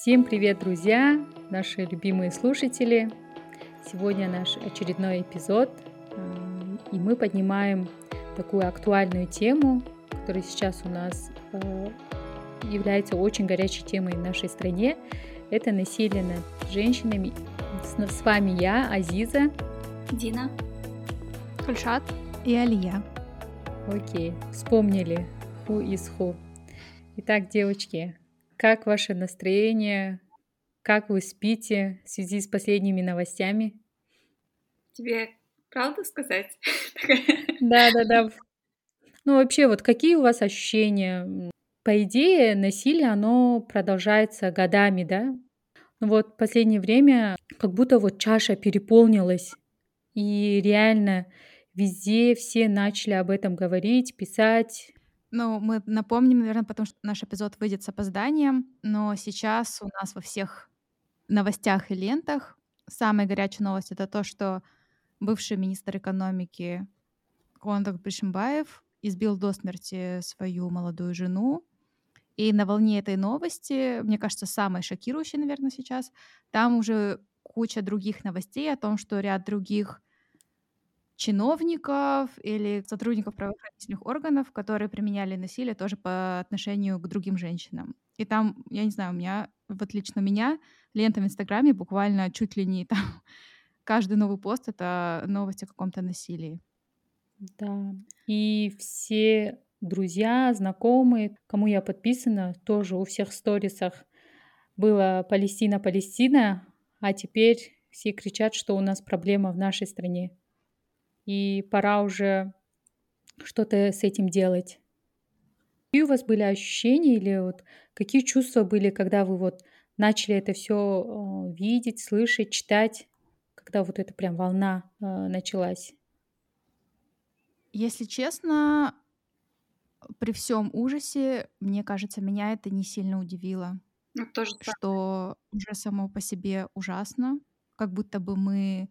Всем привет, друзья, наши любимые слушатели. Сегодня наш очередной эпизод, э, и мы поднимаем такую актуальную тему, которая сейчас у нас э, является очень горячей темой в нашей стране. Это насилие над женщинами. С вами я, Азиза. Дина. Кульшат. И Алия. Окей, вспомнили who is who. Итак, девочки, как ваше настроение? Как вы спите в связи с последними новостями? Тебе правду сказать? Да, да, да. Ну, вообще, вот какие у вас ощущения? По идее, насилие, оно продолжается годами, да? Ну вот в последнее время как будто вот чаша переполнилась. И реально везде все начали об этом говорить, писать. Ну, мы напомним, наверное, потому что наш эпизод выйдет с опозданием, но сейчас у нас во всех новостях и лентах самая горячая новость — это то, что бывший министр экономики Кондак Бишимбаев избил до смерти свою молодую жену. И на волне этой новости, мне кажется, самой шокирующей, наверное, сейчас, там уже куча других новостей о том, что ряд других чиновников или сотрудников правоохранительных органов, которые применяли насилие тоже по отношению к другим женщинам. И там, я не знаю, у меня, вот лично меня, лента в Инстаграме буквально чуть ли не там каждый новый пост — это новость о каком-то насилии. Да, и все друзья, знакомые, кому я подписана, тоже у всех сторисах было Палестина, Палестина, а теперь все кричат, что у нас проблема в нашей стране и пора уже что-то с этим делать. Какие у вас были ощущения или вот какие чувства были, когда вы вот начали это все э, видеть, слышать, читать, когда вот эта прям волна э, началась? Если честно, при всем ужасе, мне кажется, меня это не сильно удивило. Ну, тоже что уже само по себе ужасно, как будто бы мы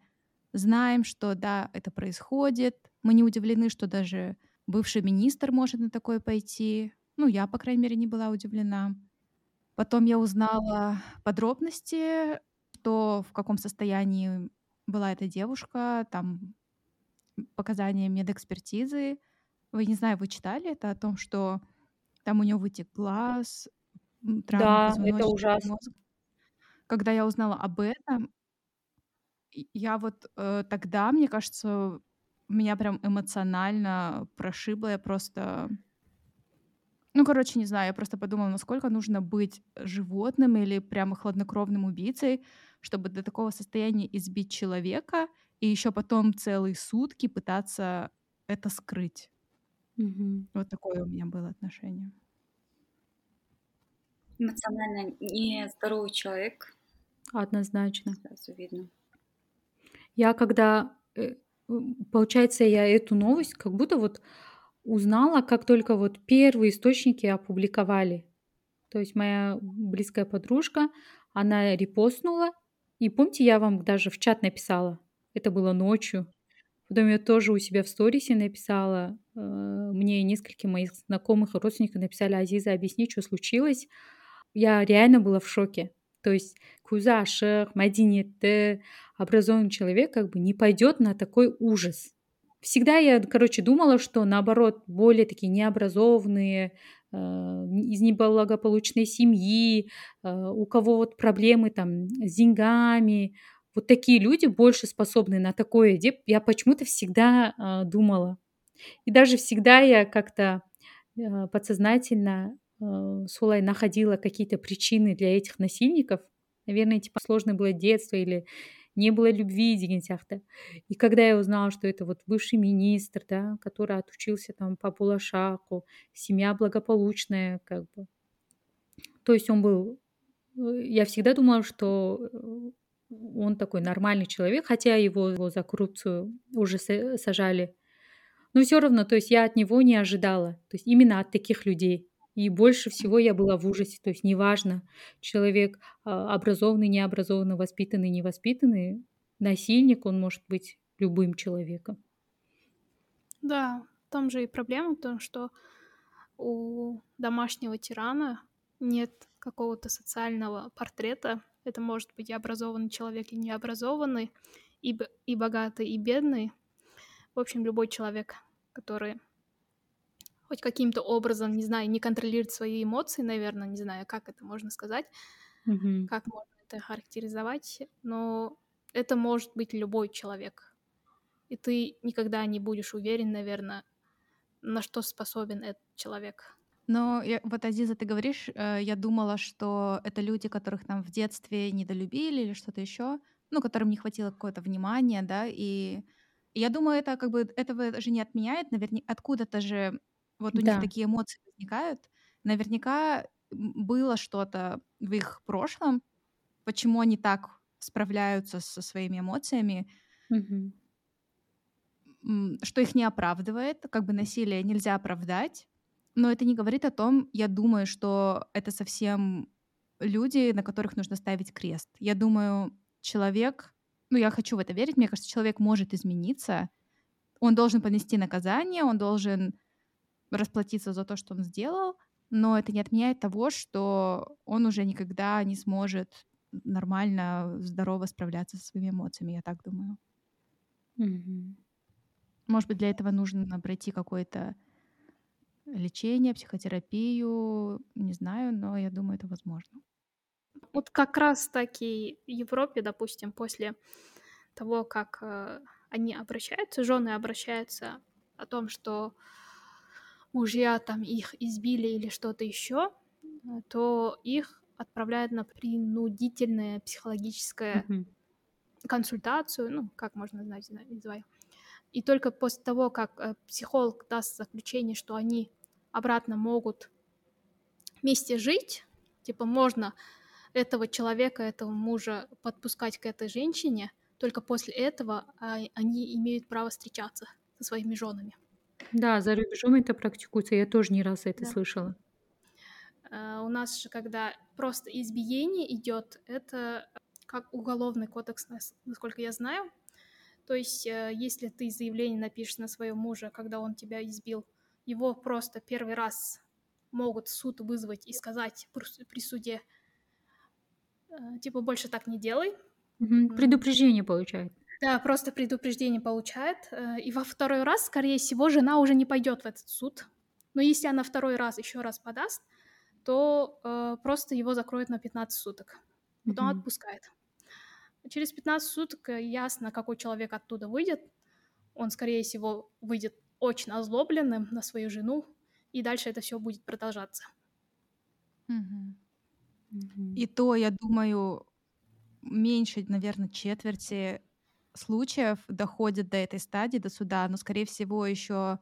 знаем, что да, это происходит. Мы не удивлены, что даже бывший министр может на такое пойти. Ну, я, по крайней мере, не была удивлена. Потом я узнала подробности, то в каком состоянии была эта девушка, там показания медэкспертизы. Вы, не знаю, вы читали это о том, что там у нее вытек глаз, травма Да, это ужасно. Мозга. Когда я узнала об этом, я вот, э, тогда, мне кажется, меня прям эмоционально прошибло. Я просто ну, короче, не знаю, я просто подумала, насколько нужно быть животным или прямо хладнокровным убийцей, чтобы до такого состояния избить человека и еще потом целые сутки пытаться это скрыть. Мгм. Вот такое у меня было отношение. Эмоционально нездоровый человек, Однозначно. сразу видно. Я когда, э, получается, я эту новость как будто вот узнала, как только вот первые источники опубликовали. То есть моя близкая подружка, она репостнула. И помните, я вам даже в чат написала. Это было ночью. Потом я тоже у себя в сторисе написала. Э, мне несколько моих знакомых и родственников написали, Азиза, объясни, что случилось. Я реально была в шоке. То есть куза ашық, мәдениетті, образованный человек как бы не пойдет на такой ужас. Всегда я, короче, думала, что наоборот, более такие необразованные, э, из неблагополучной семьи, э, у кого вот проблемы там с деньгами, вот такие люди больше способны на такое. Я почему-то всегда э, думала. И даже всегда я как-то подсознательно солай находила какие-то причины для этих насильников. Наверное, типа сложное было детство или не было любви деген сияқты. И когда я узнала, что это вот бывший министр, да, который отучился там по Булашаку, семья благополучная, как бы. То есть он был... Э, я всегда думала, что э, он такой нормальный человек, хотя его, его за коррупцию уже сажали. Но все равно, то есть я от него не ожидала. То есть именно от таких людей. И больше всего я была в ужасе. То есть неважно, человек а, образованный, необразованный, воспитанный, невоспитанный, насильник, он может быть любым человеком. Да, там же и проблема в том, что у домашнего тирана нет какого-то социального портрета. Это может быть и образованный человек, и необразованный, и, и богатый, и бедный. В общем, любой человек, который хоть каким-то образом, не знаю, не контролирует свои эмоции, наверное, не знаю, как это можно сказать, Мгм. как можно это характеризовать, но это может быть любой человек. И ты никогда не будешь уверен, наверное, на что способен этот человек. Но я, вот, Азиза, ты говоришь, э, я думала, что это люди, которых там в детстве недолюбили или что-то еще, ну, которым не хватило какого-то внимания, да, и я думаю, это как бы этого же не отменяет, наверняка откуда-то же вот у них Да. такие эмоции возникают. Наверняка было что-то в их прошлом, почему они так справляются со своими эмоциями, м, что их не оправдывает, как бы насилие нельзя оправдать, но это не говорит о том, я думаю, что это совсем люди, на которых нужно ставить крест. Я думаю, человек, ну я хочу в это верить, мне кажется, человек может измениться, он должен понести наказание, он должен расплатиться за то, что он сделал, но это не отменяет того, что он уже никогда не сможет нормально, здорово справляться со своими эмоциями, я так думаю. Мгм. Может быть, для этого нужно пройти какое-то лечение, психотерапию, не знаю, но я думаю, это возможно. Вот как раз таки в Европе, допустим, после того, как э, они обращаются, жены обращаются о том, что мужья там их избили или что-то еще, э, то их отправляют на принудительное психологическое консультацию, ну, как можно знать, называю. И только после того, как э, психолог даст заключение, что они обратно могут вместе жить, типа можно этого человека, этого мужа подпускать к этой женщине, только после этого а, они имеют право встречаться со своими женами. Да, за рубежом это практикуется. Я тоже не раз это Да. слышала. А, У нас же, когда просто избиение идет, это как уголовный кодекс, нас- насколько я знаю. То есть, э, если ты заявление напишешь на своего мужа, когда он тебя избил, его просто первый раз могут в суд вызвать и сказать при- при суде, э, типа, больше так не делай. Мгм. М. Предупреждение получает. Да, просто предупреждение получает. э, И во второй раз, скорее всего, жена уже не пойдет в этот суд. Но если она второй раз еще раз подаст, то э, просто его закроют на 15 суток. Потом Мгм. отпускает. Через 15 суток э, ясно, какой человек оттуда выйдет. Он, скорее всего, выйдет очень озлобленным на свою жену, и дальше это все будет продолжаться. Мгм. Мгм. И то, я думаю, меньше, наверное, четверти случаев доходит до этой стадии, до суда, но, скорее всего, еще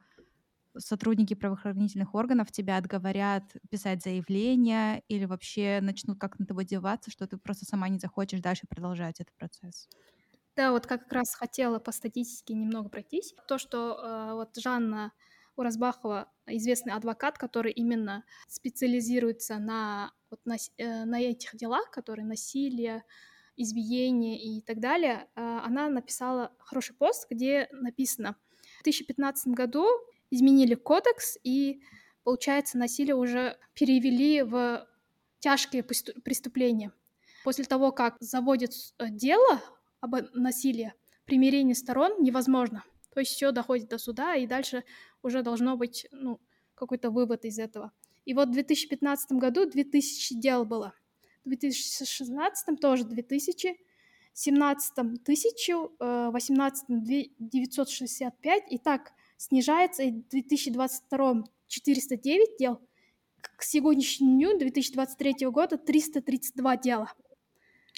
сотрудники правоохранительных органов тебя отговорят писать заявление или вообще начнут как на тобой деваться, что ты просто сама не захочешь дальше продолжать этот процесс. Да, вот как раз хотела по статистике немного пройтись. То, что э, вот Жанна Уразбахова, известный адвокат, который именно специализируется на, вот, на, э, на этих делах, которые насилие, избиение и так далее, э, она написала хороший пост, где написано, в 2015 году изменили кодекс, и, получается, насилие уже перевели в тяжкие престу- преступления. После того, как заводят э, дело об насилии, примирение сторон невозможно. То есть все доходит до суда, и дальше уже должно быть ну, какой-то вывод из этого. И вот в 2015 году 2000 дел было. В 2016 тоже 2000, в 17 1000, э, в 18 965, и так снижается, и в 2022 409 дел, к сегодняшнему дню 2023 года 332 дела.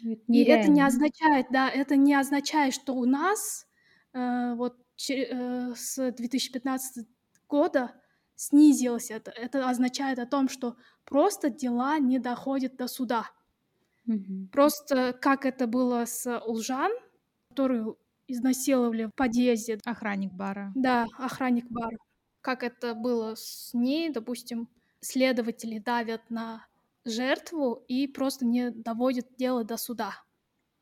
Это И это не означает, да, это не означает, что у нас э, вот э, с 2015 года снизилось это. Это означает о том, что просто дела не доходят до суда. Мгм. Просто как это было с Улжан, которую изнасиловали в подъезде, Охранник бара. да, охранник бара. Как это было с ней, допустим, следователи давят на жертву и просто не доводят дело до суда.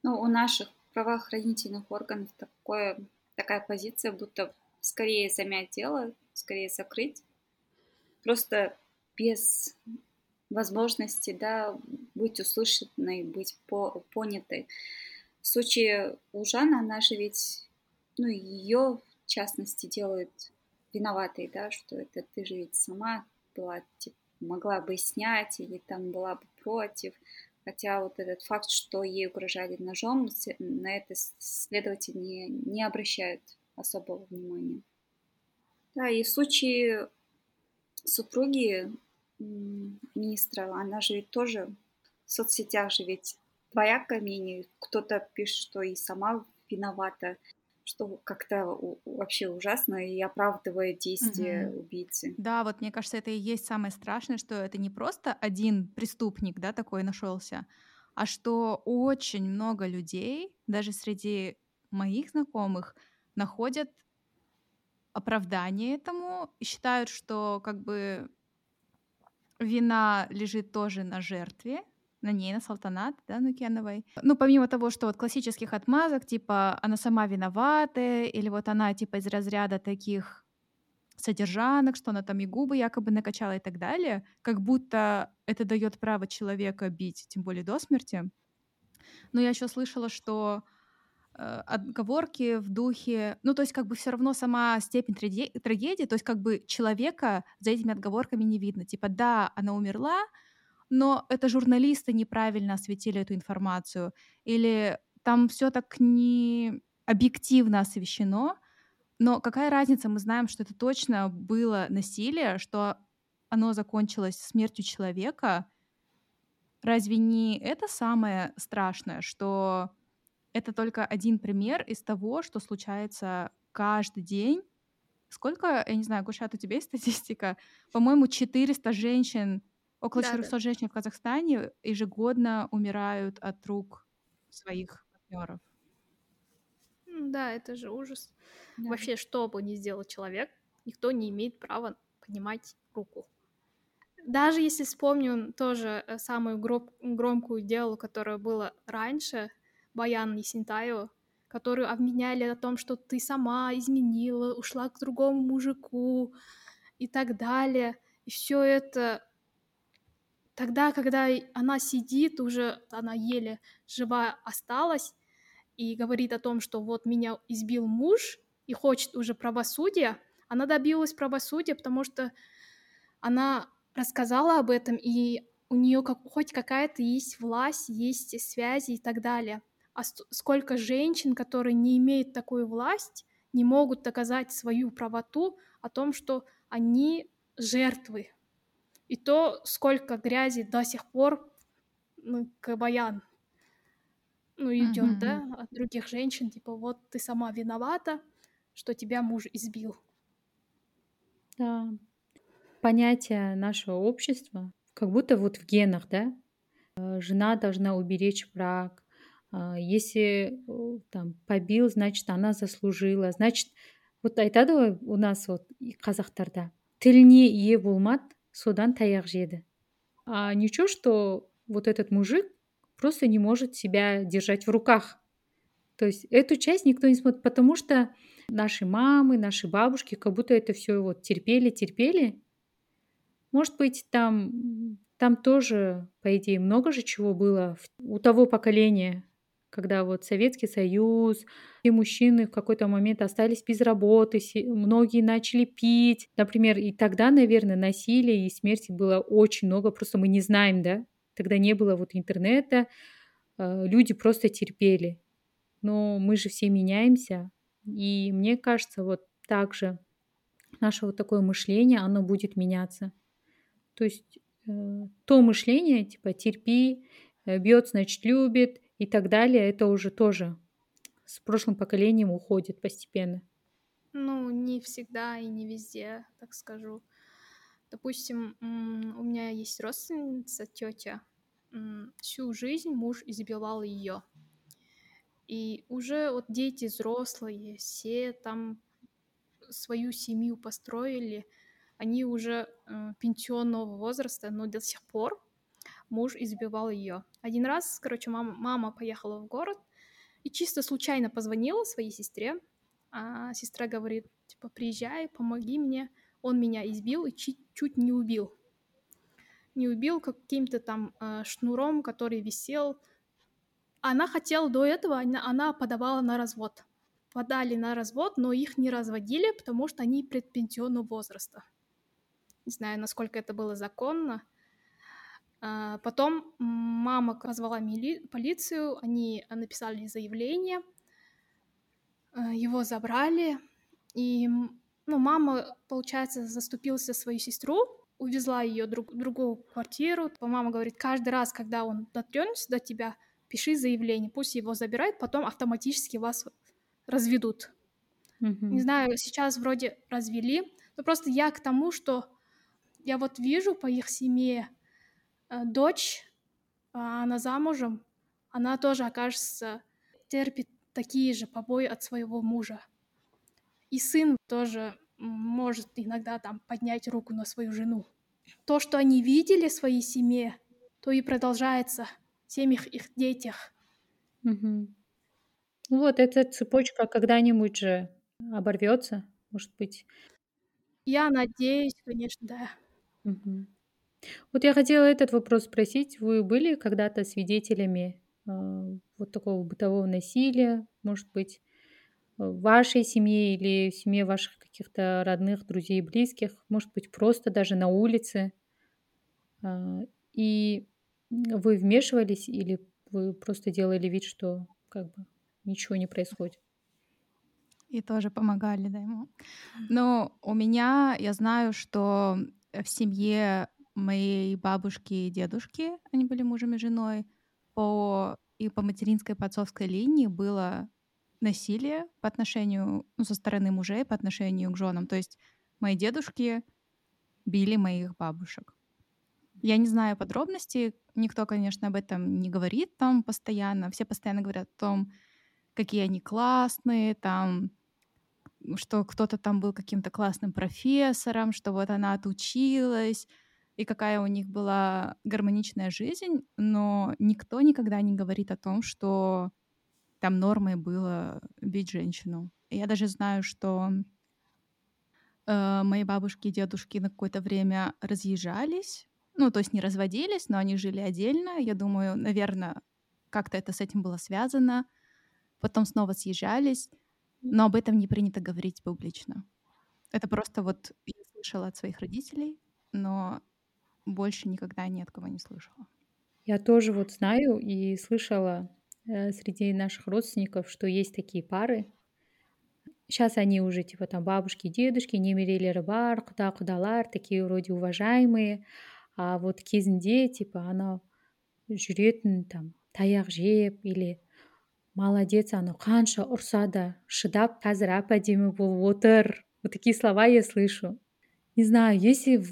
Ну, у наших правоохранительных органов такое, такая позиция, будто скорее замять дело, скорее закрыть. Просто без возможности, да, быть услышанной, быть по понятой. В случае у Жанны, она же ведь, ну, ее в частности делают виноватой, да, что это ты же ведь сама была, типа, могла бы снять или там была бы против. Хотя вот этот факт, что ей угрожали ножом, на это следователи не, не обращают особого внимания. Да, и в случае супруги министра, она же ведь тоже в соцсетях же ведь двоякое мнение. Кто-то пишет, что и сама виновата, что как-то вообще ужасно и оправдывает действия угу. убийцы. Да, вот мне кажется, это и есть самое страшное, что это не просто один преступник, да, такой нашелся, а что очень много людей, даже среди моих знакомых, находят оправдание этому и считают, что как бы вина лежит тоже на жертве, на ней, на Салтанат, да, Нукеновой. Ну, помимо того, что вот классических отмазок, типа она сама виновата, или вот она типа из разряда таких содержанок, что она там и губы якобы накачала и так далее, как будто это дает право человека бить, тем более до смерти. Но я еще слышала, что отговорки в духе, ну то есть как бы все равно сама степень трагедии, то есть как бы человека за этими отговорками не видно. Типа да, она умерла, но это журналисты неправильно осветили эту информацию, или там все так не объективно освещено, но какая разница, мы знаем, что это точно было насилие, что оно закончилось смертью человека. Разве не это самое страшное, что это только один пример из того, что случается каждый день? Сколько, я не знаю, Гушат, у тебя есть статистика? По-моему, 400 женщин Около да, 400 да. женщин в Казахстане ежегодно умирают от рук своих партнеров. Да, это же ужас. Да. Вообще, что бы ни сделал человек, никто не имеет права поднимать руку. Даже если вспомним тоже э, самую гром- громкую дело, которое было раньше, Баян Есентаева, которую обменяли о том, что ты сама изменила, ушла к другому мужику и так далее. И все это Тогда, когда она сидит, уже она еле жива осталась, и говорит о том, что вот меня избил муж и хочет уже правосудия, она добилась правосудия, потому что она рассказала об этом, и у нее как, хоть какая-то есть власть, есть связи и так далее. А сколько женщин, которые не имеют такую власть, не могут доказать свою правоту о том, что они жертвы, и то, сколько грязи до сих пор ну, к Баян ну, идет, mm-hmm. да, от других женщин, типа, вот ты сама виновата, что тебя муж избил. Да. Понятие нашего общества, как будто вот в генах, да, э, жена должна уберечь брак, если там побил, значит, она заслужила. Значит, вот айтады ғой у нас вот қазақтарда тіліне ие болмады содан таяқ жеді а ничего что вот этот мужик просто не может себя держать в руках то есть эту часть никто не смотрит потому что наши мамы наши бабушки как будто это все вот терпели терпели может быть там там тоже по идее много же чего было у того поколения когда вот Советский Союз, и мужчины в какой-то момент остались без работы, многие начали пить, например, и тогда, наверное, насилия и смерти было очень много, просто мы не знаем, да, тогда не было вот интернета, э, люди просто терпели. Но мы же все меняемся, и мне кажется, вот так же наше вот такое мышление, оно будет меняться. То есть э, то мышление, типа терпи, э, бьет, значит любит, и так далее, это уже тоже с прошлым поколением уходит постепенно. Ну, не всегда и не везде, так скажу. Допустим, у меня есть родственница, тетя. Всю жизнь муж избивал ее. И уже вот дети взрослые, все там свою семью построили, они уже э, пенсионного возраста, но до сих пор муж избивал ее. Один раз, короче, мама, мама поехала в город и чисто случайно позвонила своей сестре. А сестра говорит, типа, приезжай, помоги мне. Он меня избил и чуть, чуть не убил. не убил каким-то там э, шнуром, который висел. Она хотела до этого, она, она подавала на развод. Подали на развод, но их не разводили, потому что они предпенсионного возраста. Не знаю, насколько это было законно. А, потом мама позвала мили- полицию, они написали заявление, а, его забрали, и ну, мама, получается, заступился за свою сестру, увезла ее в друг, другую квартиру. Мама говорит, каждый раз, когда он дотронется до тебя, пиши заявление, пусть его забирают, потом автоматически вас разведут. Mm-hmm. Не знаю, сейчас вроде развели, но просто я к тому, что я вот вижу по их семье, дочь, а она замужем, она тоже, окажется, терпит такие же побои от своего мужа. И сын тоже может иногда там поднять руку на свою жену. То, что они видели в своей семье, то и продолжается в семьях их детях. Угу. Вот эта цепочка когда-нибудь же оборвется, может быть. Я надеюсь, конечно, да. Угу. Вот я хотела этот вопрос спросить. Вы были когда-то свидетелями э, вот такого бытового насилия, может быть, в вашей семье или в семье ваших каких-то родных, друзей, близких, может быть, просто даже на улице. Э, и вы вмешивались или вы просто делали вид, что как бы ничего не происходит? И тоже помогали, да, ему. Но у меня, я знаю, что в семье моей бабушки и дедушки, они были мужем и женой, по, и по материнской, по отцовской линии было насилие по отношению, ну, со стороны мужей по отношению к женам. То есть мои дедушки били моих бабушек. Я не знаю подробностей, никто, конечно, об этом не говорит там постоянно. Все постоянно говорят о том, какие они классные, там, что кто-то там был каким-то классным профессором, что вот она отучилась, и какая у них была гармоничная жизнь, но никто никогда не говорит о том, что там нормой было бить женщину. я даже знаю, что э, мои бабушки и дедушки на какое-то время разъезжались, ну, то есть не разводились, но они жили отдельно. Я думаю, наверное, как-то это с этим было связано. Потом снова съезжались, но об этом не принято говорить публично. Это просто вот я слышала от своих родителей, но больше никогда ни от кого не слышала. Я тоже вот знаю и слышала э, среди наших родственников, что есть такие пары. Сейчас они уже типа там бабушки, дедушки, немерелері бар, құда құдалар, такие вроде уважаемые. А вот кезінде типа анау жүретін там таяқ жеп или молодец анау қанша ұрса да шыдап қазір әп әдемі болып отыр вот такие слова я слышу не знаю если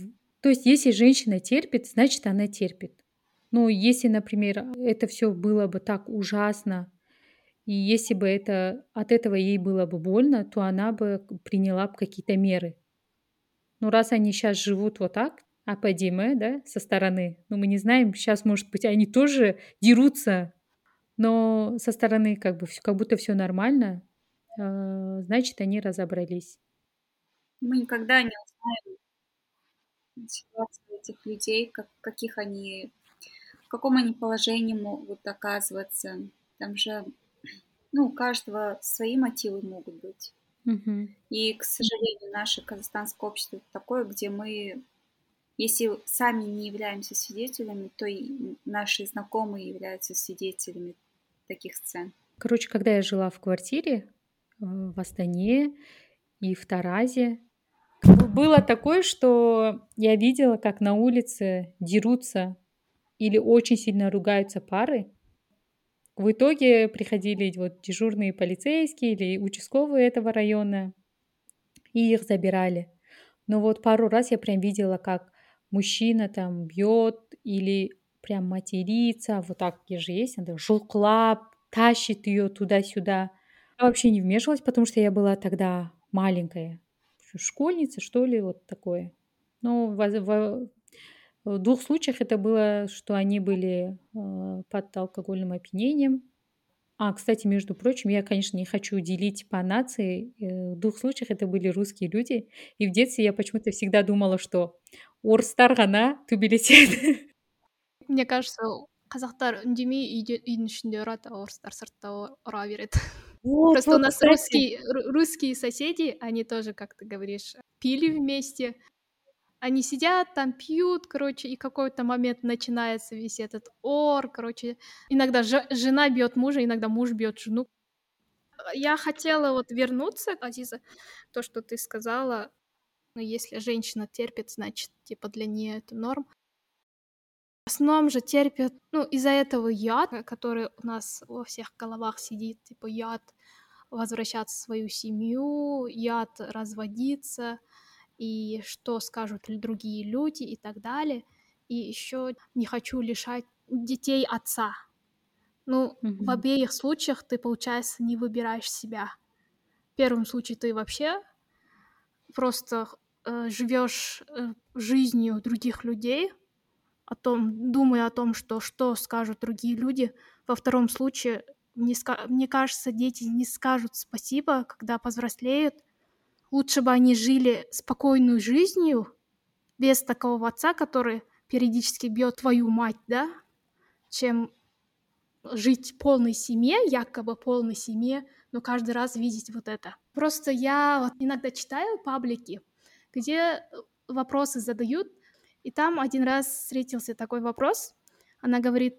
то есть если женщина терпит, значит она терпит. Ну, если, например, это все было бы так ужасно, и если бы это, от этого ей было бы больно, то она бы приняла бы какие-то меры. Ну, раз они сейчас живут вот так, а подиме, да, со стороны, ну, мы не знаем, сейчас, может быть, они тоже дерутся, но со стороны как бы как будто все нормально, э, значит, они разобрались. Мы никогда не узнаем ситуации этих людей, как, каких они, в каком они положении могут оказываться. Там же, ну, у каждого свои мотивы могут быть. Угу. И, к сожалению, наше казахстанское общество такое, где мы, если сами не являемся свидетелями, то и наши знакомые являются свидетелями таких сцен. Короче, когда я жила в квартире э, в Астане и в Таразе, было такое, что я видела, как на улице дерутся или очень сильно ругаются пары. В итоге приходили вот дежурные полицейские или участковые этого района, и их забирали. Но вот пару раз я прям видела, как мужчина там бьет или прям матерится, вот так же есть, она жуклап, тащит ее туда-сюда. Я вообще не вмешивалась, потому что я была тогда маленькая школьница, что ли, вот такое. Но в, в, в двух случаях это было, что они были э, под алкогольным опьянением. А, кстати, между прочим, я, конечно, не хочу делить по нации. Э, в двух случаях это были русские люди. И в детстве я почему-то всегда думала, что орыстар ғана төбелеседі мне кажется қазақтар үндемей үйде үйдің ішінде ұрады а орыстар сыртта ұра береді просто у нас русские русские соседи они тоже как ты говоришь пили вместе они сидят там, пьют, короче, и какой-то момент начинается весь этот ор, короче. Иногда жена бьет мужа, иногда муж бьет жену. Я хотела вот вернуться, Азиза, то, что ты сказала, ну, если женщина терпит, значит, типа для нее это норм. В основном же терпят, ну, из-за этого яд, который у нас во всех головах сидит, типа яд возвращаться в свою семью, яд разводиться — и что скажут другие люди и так далее. И еще не хочу лишать детей отца. Ну, mm-hmm. в обеих случаях ты, получается, не выбираешь себя. В первом случае ты вообще просто э, живешь э, жизнью других людей, о том, думая о том, что что скажут другие люди. Во втором случае, мне, мне кажется, дети не скажут спасибо, когда повзрослеют, Лучше бы они жили спокойную жизнью, без такого отца, который периодически бьет твою мать, да, чем жить полной семье, якобы полной семье, но каждый раз видеть вот это. Просто я вот иногда читаю паблики, где вопросы задают, и там один раз встретился такой вопрос. Она говорит,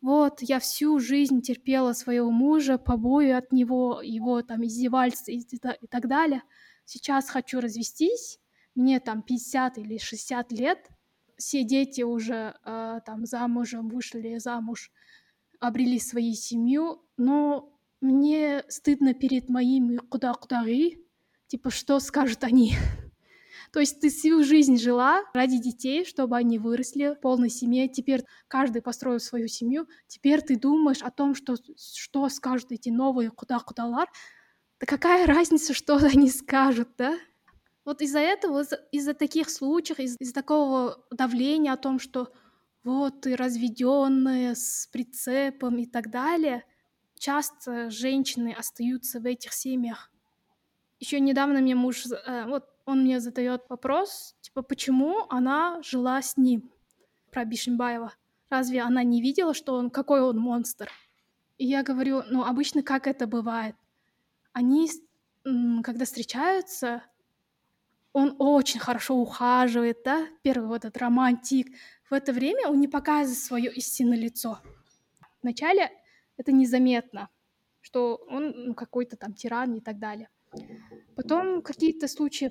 вот, я всю жизнь терпела своего мужа, побои от него, его там издевательства и, и так далее сейчас хочу развестись, мне там 50 или 60 лет, все дети уже э, там замужем, вышли замуж, обрели свою семью, но мне стыдно перед моими куда-кудари, типа, что скажут они? То есть ты всю жизнь жила ради детей, чтобы они выросли в полной семье. Теперь каждый построил свою семью. Теперь ты думаешь о том, что, что скажут эти новые куда-кудалар. Да какая разница, что они скажут, да? Вот из-за этого, из-за таких случаев, из- из такого давления о том, что вот ты разведенная с прицепом и так далее, часто женщины остаются в этих семьях. Еще недавно мне муж, э, вот он мне задает вопрос, типа, почему она жила с ним, про Бишимбаева. Разве она не видела, что он, какой он монстр? И я говорю, ну, обычно как это бывает? они, когда встречаются, он очень хорошо ухаживает, да, первый вот этот романтик. В это время он не показывает свое истинное лицо. Вначале это незаметно, что он ну, какой-то там тиран и так далее. Потом какие-то случаи,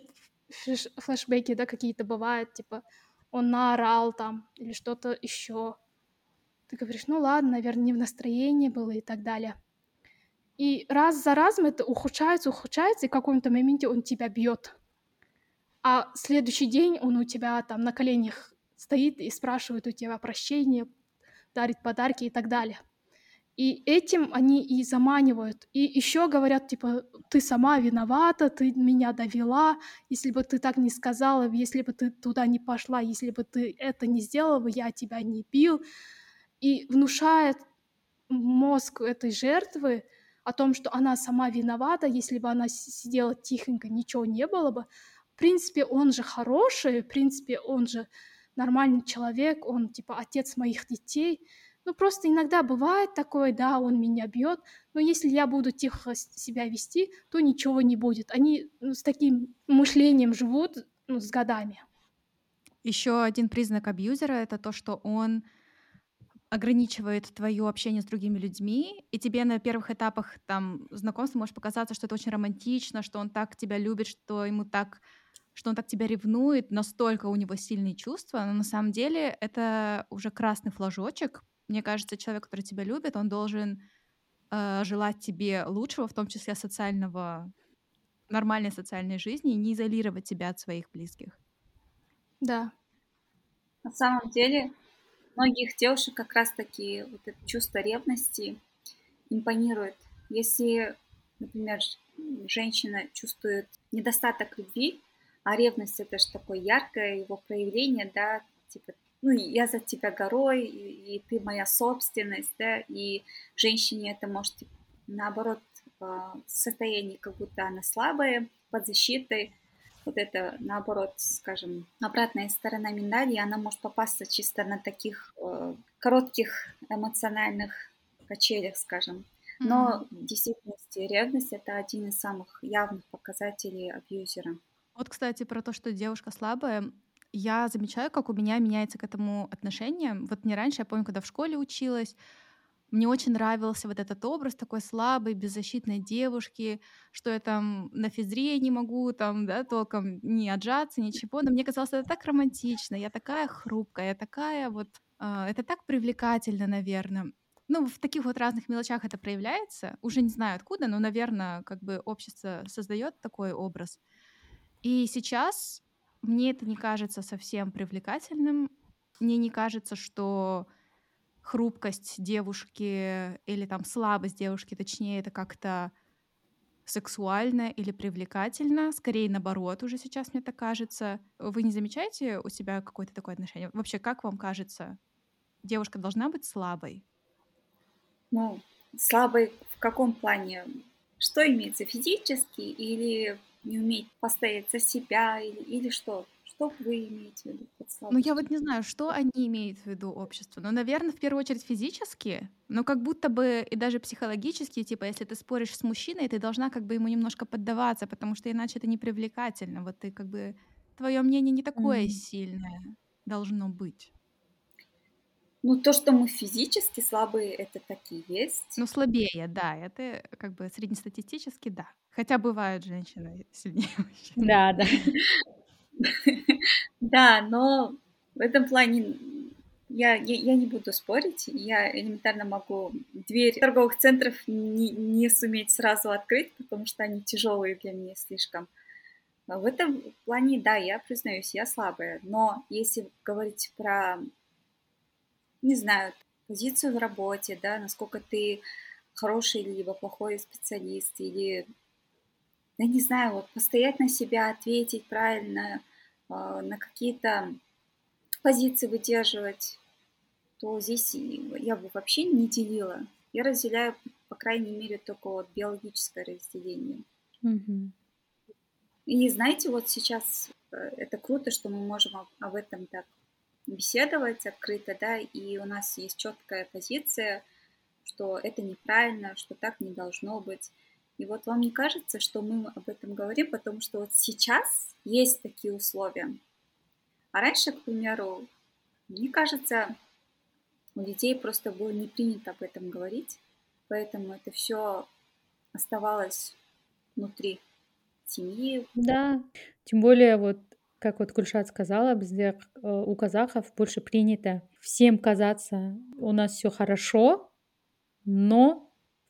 флешбеки, да, какие-то бывают, типа он наорал там или что-то еще. Ты говоришь, ну ладно, наверное, не в настроении было и так далее. И раз за разом это ухудшается, ухудшается, и в каком-то моменте он тебя бьет. А следующий день он у тебя там на коленях стоит и спрашивает у тебя прощения, дарит подарки и так далее. И этим они и заманивают. И еще говорят, типа, ты сама виновата, ты меня довела, если бы ты так не сказала, если бы ты туда не пошла, если бы ты это не сделала, я тебя не бил. И внушает мозг этой жертвы, о том, что она сама виновата, если бы она сидела тихонько, ничего не было бы. В принципе, он же хороший, в принципе, он же нормальный человек, он типа отец моих детей. Ну, просто иногда бывает такое, да, он меня бьет, но если я буду тихо себя вести, то ничего не будет. Они ну, с таким мышлением живут ну, с годами. Еще один признак абьюзера это то, что он ограничивает твое общение с другими людьми, и тебе на первых этапах там знакомства может показаться, что это очень романтично, что он так тебя любит, что ему так что он так тебя ревнует, настолько у него сильные чувства, но на самом деле это уже красный флажочек. Мне кажется, человек, который тебя любит, он должен э, желать тебе лучшего, в том числе социального, нормальной социальной жизни, и не изолировать тебя от своих близких. Да. На самом деле, многих девушек как раз-таки вот это чувство ревности импонирует. Если, например, женщина чувствует недостаток любви, а ревность это же такое яркое его проявление, да, типа, ну, я за тебя горой, и, и ты моя собственность, да, и женщине это может, наоборот, в состоянии, как будто она слабая, под защитой, вот это, наоборот, скажем, обратная сторона медали, она может попасться чисто на таких э, коротких эмоциональных качелях, скажем. Но mm-hmm. в действительности ревность это один из самых явных показателей абьюзера. Вот, кстати, про то, что девушка слабая, я замечаю, как у меня меняется к этому отношение. Вот не раньше, я помню, когда в школе училась, мне очень нравился вот этот образ такой слабой, беззащитной девушки, что я там на физре не могу там, да, толком не отжаться, ничего. Но мне казалось, это так романтично, я такая хрупкая, я такая вот... Э, это так привлекательно, наверное. Ну, в таких вот разных мелочах это проявляется. Уже не знаю откуда, но, наверное, как бы общество создает такой образ. И сейчас мне это не кажется совсем привлекательным. Мне не кажется, что хрупкость девушки или там слабость девушки, точнее, это как-то сексуально или привлекательно. Скорее, наоборот, уже сейчас мне так кажется. Вы не замечаете у себя какое-то такое отношение? Вообще, как вам кажется, девушка должна быть слабой? Ну, слабой в каком плане? Что имеется, физически или не уметь постоять за себя или, или что? Что вы имеете в виду под Ну, я вот не знаю, что они имеют в виду, общество. Ну, наверное, в первую очередь физически, но как будто бы и даже психологически, типа, если ты споришь с мужчиной, ты должна как бы ему немножко поддаваться, потому что иначе это непривлекательно. Вот ты как бы... Твое мнение не такое mm. сильное должно быть. Ну, то, что мы физически слабые, это такие есть. Ну, слабее, да. Это как бы среднестатистически, да. Хотя бывают женщины сильнее мужчин. Да, да. Да, но в этом плане я, я, я не буду спорить. Я элементарно могу дверь торговых центров не, не суметь сразу открыть, потому что они тяжелые для меня слишком. Но в этом плане, да, я признаюсь, я слабая. Но если говорить про не знаю, позицию в работе, да, насколько ты хороший либо плохой специалист, или, я не знаю, вот постоять на себя, ответить правильно, э, на какие-то позиции выдерживать, то здесь я бы вообще не делила. Я разделяю, по крайней мере, только вот биологическое разделение. Mm-hmm. И знаете, вот сейчас э, это круто, что мы можем об этом так беседовать открыто, да, и у нас есть четкая позиция, что это неправильно, что так не должно быть. И вот вам не кажется, что мы об этом говорим, потому что вот сейчас есть такие условия. А раньше, к примеру, мне кажется, у детей просто было не принято об этом говорить, поэтому это все оставалось внутри семьи. Да, тем более вот как вот Кульшат сказала, э, у казахов больше принято всем казаться, у нас все хорошо, но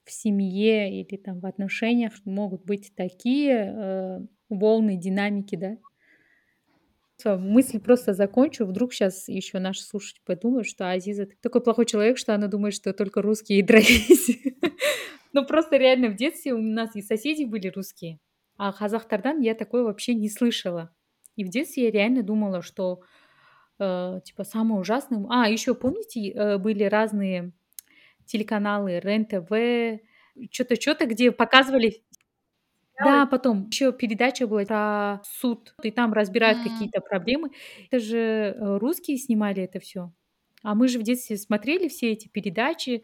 в семье или там в отношениях могут быть такие э, волны динамики, да. Все, мысль просто закончу. Вдруг сейчас еще наши слушатели подумают, что Азиза такой плохой человек, что она думает, что только русские дрались. Ну просто реально в детстве у нас и соседи были русские, а казахтардан я такое вообще не слышала. И в детстве я реально думала, что э, типа самое ужасное... А, еще помните, э, были разные телеканалы РЕН-ТВ, что-то, что-то, где показывали... Да, потом еще передача была про суд, и там разбирают mm. какие-то проблемы. Это же э, русские снимали это все. А мы же в детстве смотрели все эти передачи,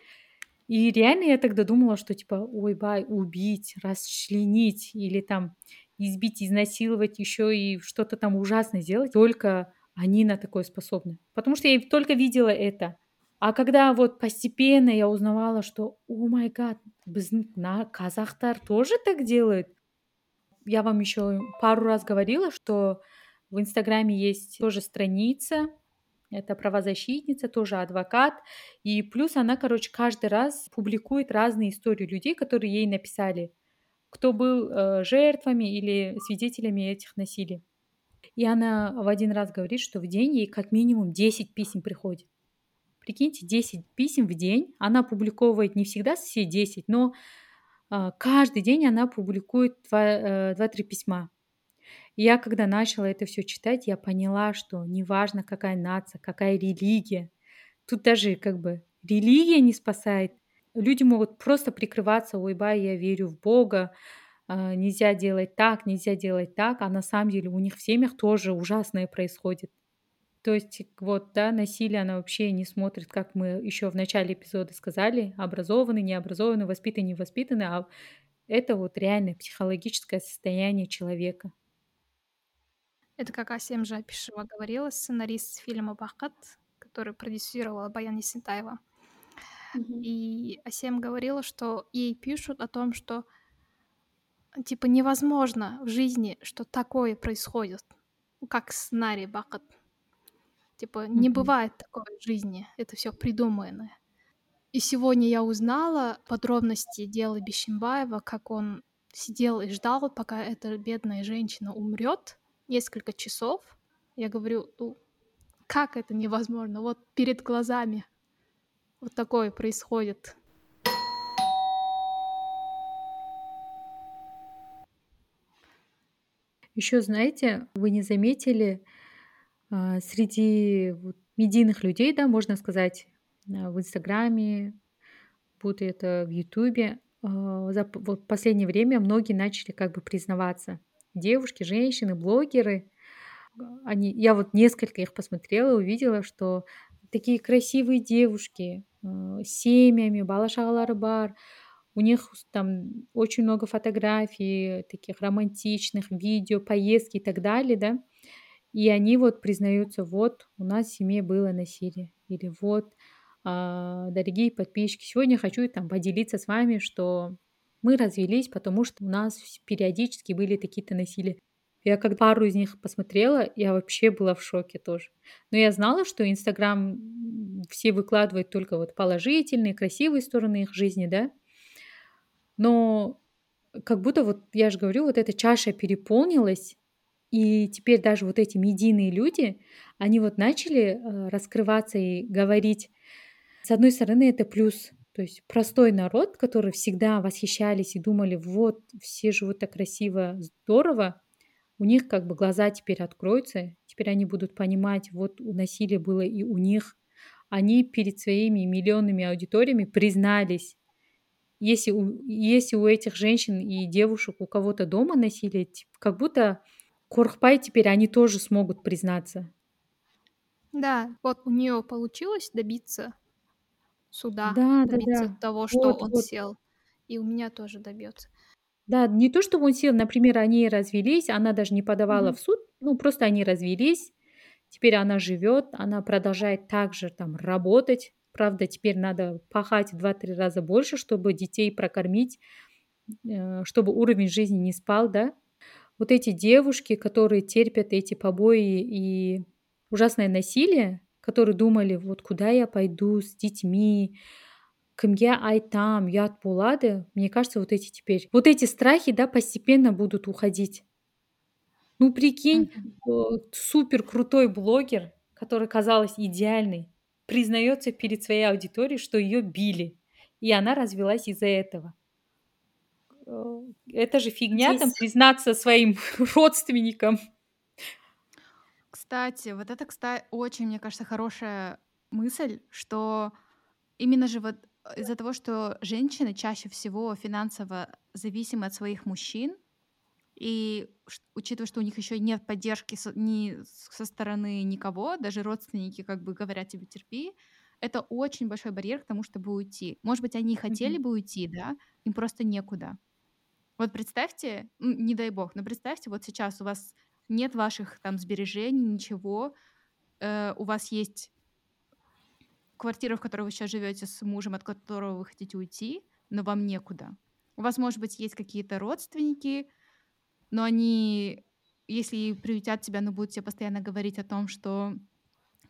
и реально я тогда думала, что типа, ой, бай, убить, расчленить, или там избить, изнасиловать, еще и что-то там ужасное сделать, только они на такое способны. Потому что я только видела это. А когда вот постепенно я узнавала, что, о май гад, на казахтар тоже так делают. Я вам еще пару раз говорила, что в Инстаграме есть тоже страница, это правозащитница, тоже адвокат. И плюс она, короче, каждый раз публикует разные истории людей, которые ей написали кто был э, жертвами или свидетелями этих насилий. И она в один раз говорит, что в день ей как минимум 10 писем приходит. Прикиньте, 10 писем в день. Она публиковывает не всегда все 10, но э, каждый день она публикует 2-3 э, письма. Я когда начала это все читать, я поняла, что неважно какая нация, какая религия, тут даже как бы религия не спасает, Люди могут просто прикрываться, ой, ба, я верю в Бога, а, нельзя делать так, нельзя делать так, а на самом деле у них в семьях тоже ужасное происходит. То есть вот, да, насилие, оно вообще не смотрит, как мы еще в начале эпизода сказали, образованный, необразованный, воспитанный, невоспитанный, а это вот реально психологическое состояние человека. Это как Асем Жапишева говорила, сценарист фильма «Бахат», который продюсировала Баян Есентаева. Мгм. И Асем говорила, что ей пишут о том, что типа невозможно в жизни, что такое происходит, как сценарий Бахат. Типа не Мгм. бывает такой в жизни, это все придуманное. И сегодня я узнала подробности дела Бишимбаева, как он сидел и ждал, пока эта бедная женщина умрет несколько часов. Я говорю, ну, как это невозможно? Вот перед глазами вот такое происходит. Еще, знаете, вы не заметили, а, среди медийных людей, да, можно сказать, а, в Инстаграме, будто это в Ютубе, а, за последнее время многие начали как бы признаваться. Девушки, женщины, блогеры, они я вот несколько их посмотрела, увидела, что такие красивые девушки, а, с семьями, бала шагалары бар. У них там очень много фотографий таких романтичных, видео, поездки и так далее, да. И они вот признаются: "Вот у нас в семье было насилие". Или вот, а, дорогие подписчики, сегодня хочу там поделиться с вами, что мы развелись, потому что у нас периодически были такие-то насилия. Я как пару из них посмотрела, я вообще была в шоке тоже. Но я знала, что Инстаграм, все выкладывают только вот положительные, красивые стороны их жизни, да. Но как будто вот, я же говорю, вот эта чаша переполнилась, и теперь даже вот эти медийные люди, они вот начали, э, раскрываться и говорить. С одной стороны, это плюс. То есть простой народ, который всегда восхищались и думали: "Вот, все живут так красиво, здорово". У них как бы глаза теперь откроются, теперь они будут понимать, вот насилие было и у них. Они перед своими миллионными аудиториями признались. Если у если у этих женщин и девушек у кого-то дома насилие, типа как будто Корхпай теперь они тоже смогут признаться. Да, вот у нее получилось добиться суда, добиться Да-да-да. того, что Вот он вот. сел, и у меня тоже добьется. Да, не то чтобы он сел, например, они развелись, она даже не подавала Мгм. в суд, ну, просто они развелись. Теперь она живет, она продолжает также там работать. Правда, теперь надо пахать в 2-3 раза больше, чтобы детей прокормить, э, чтобы уровень жизни не спал, да. Вот эти девушки, которые терпят эти побои и ужасное насилие, которые думали: "Вот куда я пойду с детьми, кімге айтам, ұят болады". Мне кажется, вот эти теперь вот эти страхи, да, постепенно будут уходить. Ну, прикинь, э, супер крутой блогер, который казалась идеальной, признается перед своей аудиторией, что ее били, и она развелась из-за этого. Это же фигня там Здесь признаться своим родственникам. Кстати, вот это, кста очень, мне кажется, хорошая мысль, что именно же вот из-за того, что женщины чаще всего финансово зависимы от своих мужчин, и учитывая, что у них еще нет поддержки со ни со стороны никого, даже родственники как бы говорят тебе: "Терпи", это очень большой барьер к тому, чтобы уйти. Может быть, они хотели Мгм. бы уйти, да, им просто некуда. Вот представьте, не дай бог, но представьте, вот сейчас у вас нет ваших там сбережений, ничего, э, у вас есть квартира, в которой вы сейчас живете с мужем, от которого вы хотите уйти, но вам некуда. У вас, может быть, есть какие-то родственники, но они, если приютят тебя, но будут тебе постоянно говорить о том, что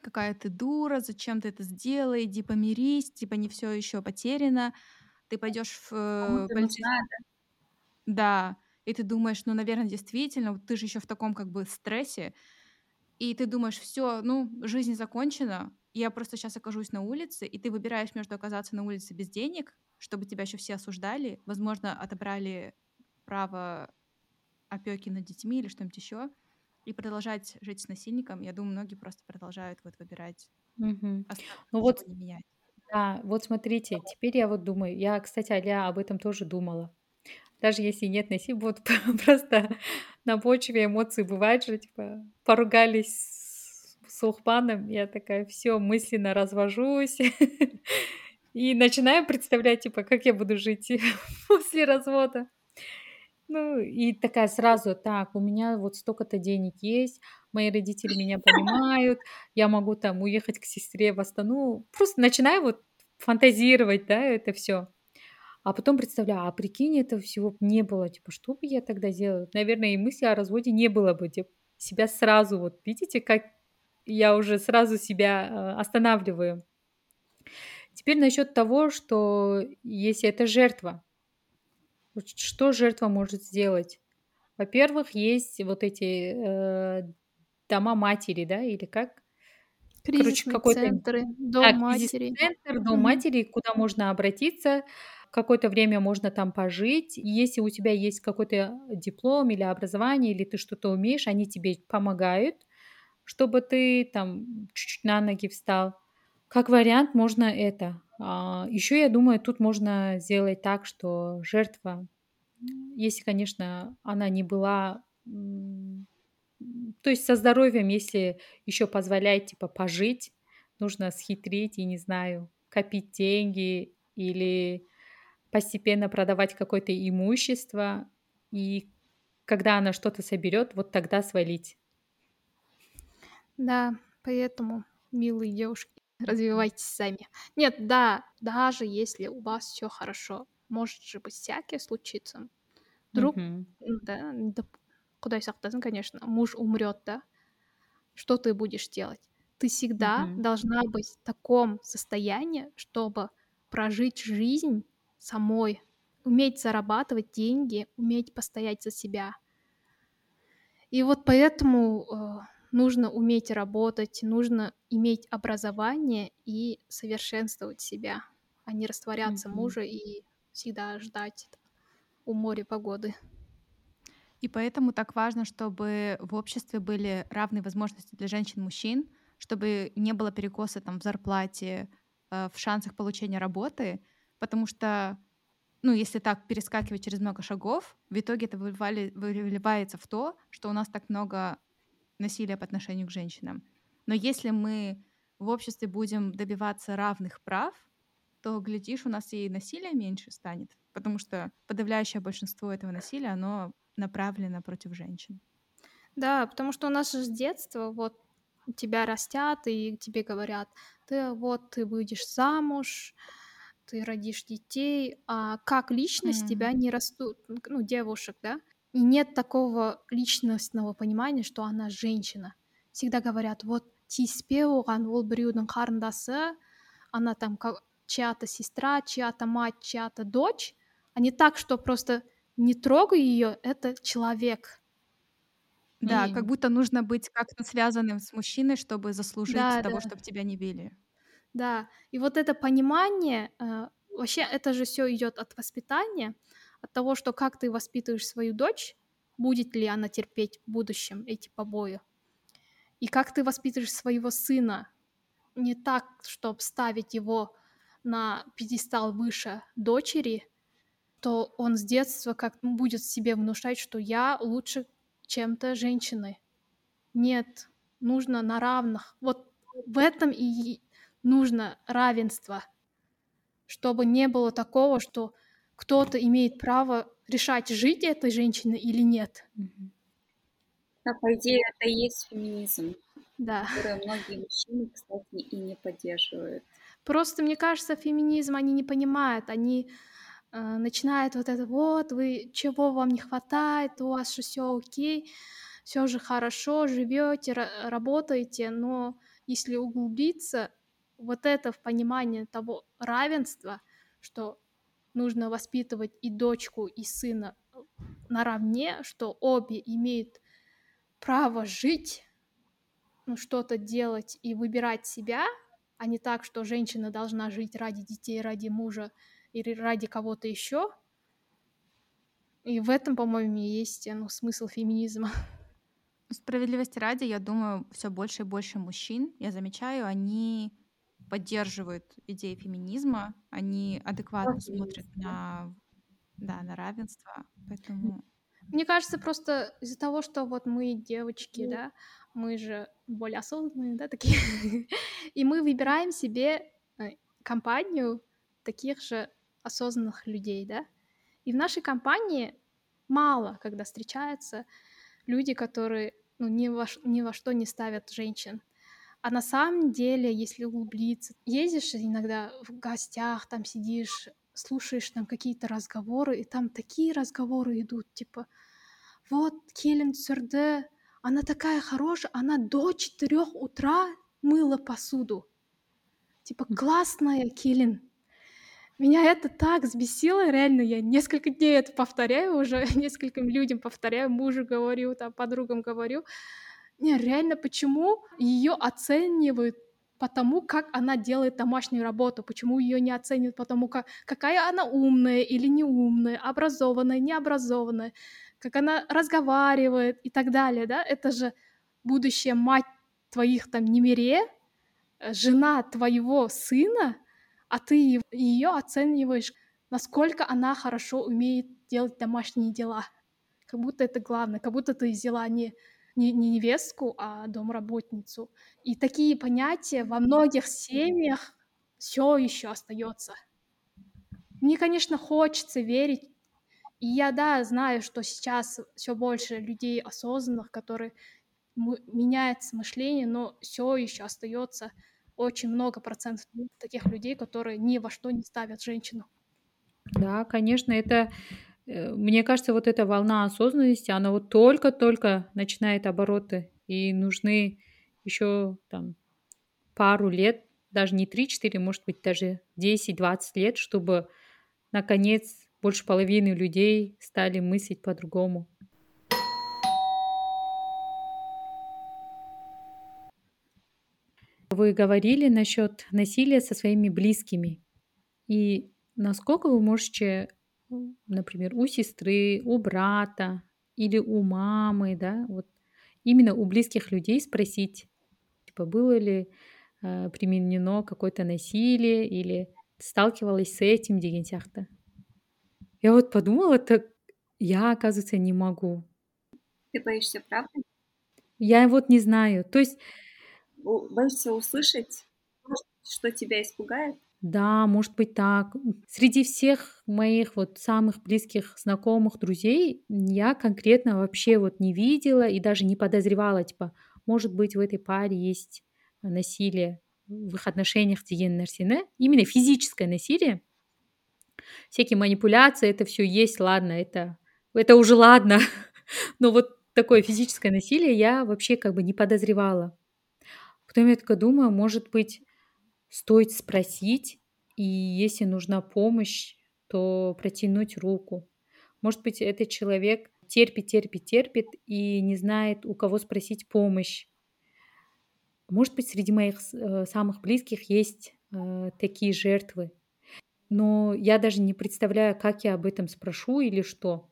какая ты дура, зачем ты это сделала, иди помирись, типа не все еще потеряно. Ты пойдешь в кому э, ты полицейскую нужна, да? Да, и ты думаешь, ну, наверное, действительно, вот ты же еще в таком как бы стрессе, и ты думаешь, все, ну, жизнь закончена, я просто сейчас окажусь на улице, и ты выбираешь между оказаться на улице без денег, чтобы тебя еще все осуждали, возможно, отобрали право опеки над детьми или что-нибудь еще, и продолжать жить с насильником. Я думаю, многие просто продолжают вот выбирать остаться, Ну вот, не менять. да, вот смотрите, теперь я вот думаю, я, кстати, Аля об этом тоже думала. Даже если нет насилия, вот просто на почве эмоций бывает же, типа, поругались с с Ухманом, я такая: все мысленно развожусь и начинаю представлять, типа, как я буду жить после развода. Ну, и такая сразу: "Так, у меня вот столько-то денег есть, мои родители меня понимают, я могу там уехать к сестре в Астану". Просто начинаю вот фантазировать, да, это все. А потом представляю, а прикинь, этого всего не было, типа, что бы я тогда делала? Наверное, и мысли о разводе не было бы, типа, себя сразу вот видите, как я уже сразу себя, э, останавливаю. Теперь насчет того, что если это жертва. Что жертва может сделать? Во-первых, есть вот эти, э, дома матери, да, или как? Короче, Кризисные какой-то центры, дом да, матери. кризис-центр, дом Мгм. матери, куда можно обратиться. Какое-то время можно там пожить. Если у тебя есть какой-то диплом или образование, или ты что-то умеешь, они тебе помогают, чтобы ты там чуть-чуть на ноги встал. Как вариант можно это. Еще я думаю, тут можно сделать так, что жертва, если, конечно, она не была, то есть со здоровьем, если еще позволяет типа пожить, нужно схитрить и, не знаю, копить деньги или постепенно продавать какое-то имущество, и когда она что-то соберет, вот тогда свалить. Да, поэтому, милые девушки, развивайтесь сами. Нет, да, даже если у вас все хорошо, может же быть всякое случиться. Вдруг, м, да, доп- Құдай сақтасын, конечно, муж умрет, да, что ты будешь делать? Ты всегда Мгм. должна быть в таком состоянии, чтобы прожить жизнь самой, уметь зарабатывать деньги, уметь постоять за себя. И вот поэтому э, нужно уметь работать, нужно иметь образование и совершенствовать себя, а не растворяться Мгм. мужа и всегда ждать у моря погоды. И поэтому так важно, чтобы в обществе были равные возможности для женщин и мужчин, чтобы не было перекоса там в зарплате, э, в шансах получения работы, потому что, ну, если так перескакивать через много шагов, в итоге это выливается в то, что у нас так много насилия по отношению к женщинам. Но если мы в обществе будем добиваться равных прав, то, глядишь, у нас и насилие меньше станет, потому что подавляющее большинство этого насилия, оно направлено против женщин. Да, потому что у нас же с детства вот тебя растят и тебе говорят, ты вот ты выйдешь замуж, ты родишь детей, а как личность тебя Мгм. не растут, ну, девушек, да? И нет такого личностного понимания, что она женщина. Всегда говорят, вот тиспе оған ол біреудің қарындасы, она там как чья-то сестра, чья-то мать, чья-то дочь, а не так, что просто не трогай ее, это человек. Да, И как будто нужно быть как-то связанным с мужчиной, чтобы заслужить да, того, да. чтобы тебя не били. Да, и вот это понимание, э, вообще это же все идет от воспитания, от того, что как ты воспитываешь свою дочь, будет ли она терпеть в будущем эти побои, и как ты воспитываешь своего сына, не так, чтобы ставить его на пьедестал выше дочери, то он с детства как будет себе внушать, что я лучше чем-то женщины. Нет, нужно на равных. Вот в этом и нужно равенство, чтобы не было такого, что кто-то имеет право решать, жить этой женщиной или нет. Да, по идее, это и есть феминизм, Да. который многие мужчины, кстати, и не поддерживают. Просто, мне кажется, феминизм они не понимают, они э, начинают вот это вот, вы чего вам не хватает, у вас же все окей, все же хорошо, живете, работаете, но если углубиться, вот это в понимание того равенства, что нужно воспитывать и дочку, и сына наравне, что обе имеют право жить, ну, что-то делать и выбирать себя, а не так, что женщина должна жить ради детей, ради мужа или ради кого-то еще. И в этом, по-моему, есть ну, смысл феминизма. Справедливости ради, я думаю, все больше и больше мужчин, я замечаю, они поддерживают идеи феминизма, они адекватно Феминизм, смотрят на да, на равенство. Поэтому Мне кажется, просто из-за того, что вот мы девочки, да, мы же более осознанные, да, такие, и мы выбираем себе э, компанию таких же осознанных людей, да, и в нашей компании мало, когда встречаются люди, которые ну, ни, во, ни во что не ставят женщин. А на самом деле, если углубиться, ездишь иногда в гостях, там сидишь, слушаешь там какие-то разговоры, и там такие разговоры идут, типа, вот Келин Сюрде, она такая хорошая, она до 4 утра мыла посуду. Типа, классная Келин. Меня это так взбесило, реально, я несколько дней это повторяю уже, нескольким людям повторяю, мужу говорю, там, подругам говорю. Не, реально, почему ее оценивают потому, как она делает домашнюю работу, почему ее не оценивают потому, как, какая она умная или не умная, образованная, необразованная, как она разговаривает и так далее, да, это же будущая мать твоих там немере, э, жена твоего сына, а ты ее оцениваешь, насколько она хорошо умеет делать домашние дела. Как будто это главное, как будто ты взяла не, не, не невестку, а домработницу. И такие понятия во многих семьях все еще остается. Мне, конечно, хочется верить, и я, да, знаю, что сейчас все больше людей осознанных, которые меняется мышление, но все еще остается очень много процентов таких людей, которые ни во что не ставят женщину. Да, конечно, это, мне кажется, вот эта волна осознанности, она вот только-только начинает обороты, и нужны еще там пару лет, даже не 3-4, может быть, даже 10-20 лет, чтобы наконец больше половины людей стали мыслить по-другому. Вы говорили насчет насилия со своими близкими. И насколько вы можете, например, у сестры, у брата или у мамы, да, вот именно у близких людей спросить, типа, было ли э, применено какое-то насилие или сталкивалась с этим деген сияқты. Я вот подумала, так я, оказывается, не могу. Ты боишься правды? Я вот не знаю. То есть У- Боишься услышать, что тебя испугает? Да, может быть так. Среди всех моих вот самых близких знакомых, друзей я конкретно вообще вот не видела и даже не подозревала, типа, может быть, в этой паре есть насилие в их отношениях деген нәрсені. Именно физическое насилие. Всякие манипуляции, это все есть, ладно, это, это уже ладно. Но вот такое физическое насилие я вообще как бы не подозревала. Потом я такая думаю, может быть, стоит спросить, и если нужна помощь, то протянуть руку. Может быть, этот человек терпит, терпит, терпит и не знает, у кого спросить помощь. Может быть, среди моих э, самых близких есть э, такие жертвы. Но я даже не представляю, как я об этом спрошу или что.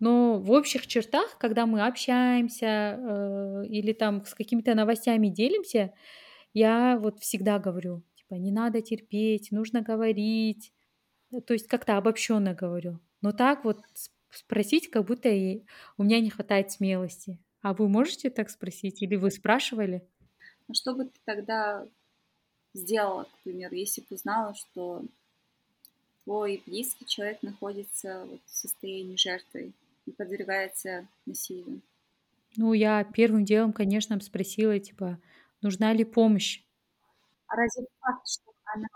Но в общих чертах, когда мы общаемся э, или там с какими-то новостями делимся, я вот всегда говорю, типа, не надо терпеть, нужно говорить. То есть как-то обобщенно говорю. Но так вот спросить, как будто и у меня не хватает смелости. А вы можете так спросить? Или вы спрашивали? Ну, что бы ты тогда сделала, к примеру, если бы узнала, что твой близкий человек находится вот в состоянии жертвы и подвергается насилию? Ну, я первым делом, конечно, спросила, типа, нужна ли помощь. А разве факт, что она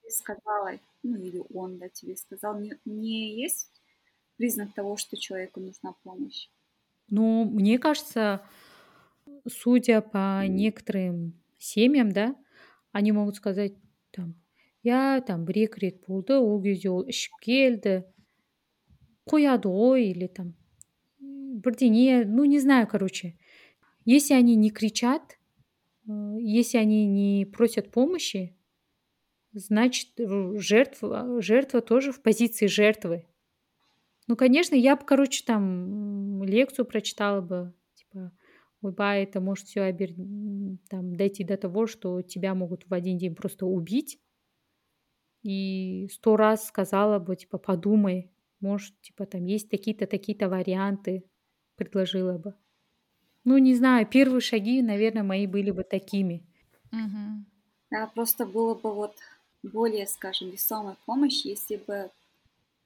тебе сказала, ну или он да, тебе сказал, не, не есть признак того, что человеку нужна помощь? Ну, мне кажется, судя по некоторым семьям, да, они могут сказать там, я там бір екі рет болды ол кезде ол ішіп келді қояды ғой или там бірдеңе ну не знаю короче если они не кричат э, если они не просят помощи значит жертва жертва тоже в позиции жертвы ну конечно я бы короче там лекцию прочитала бы типа Ойба, это может все обер... там, дойти до того, что тебя могут в один день просто убить. И сто раз сказала бы, типа, подумай, может, типа там есть такие-то, такие-то варианты, предложила бы. Ну, не знаю, первые шаги, наверное, мои были бы такими. Мгм. Да, просто было бы вот более, скажем, весомая помощь, если бы,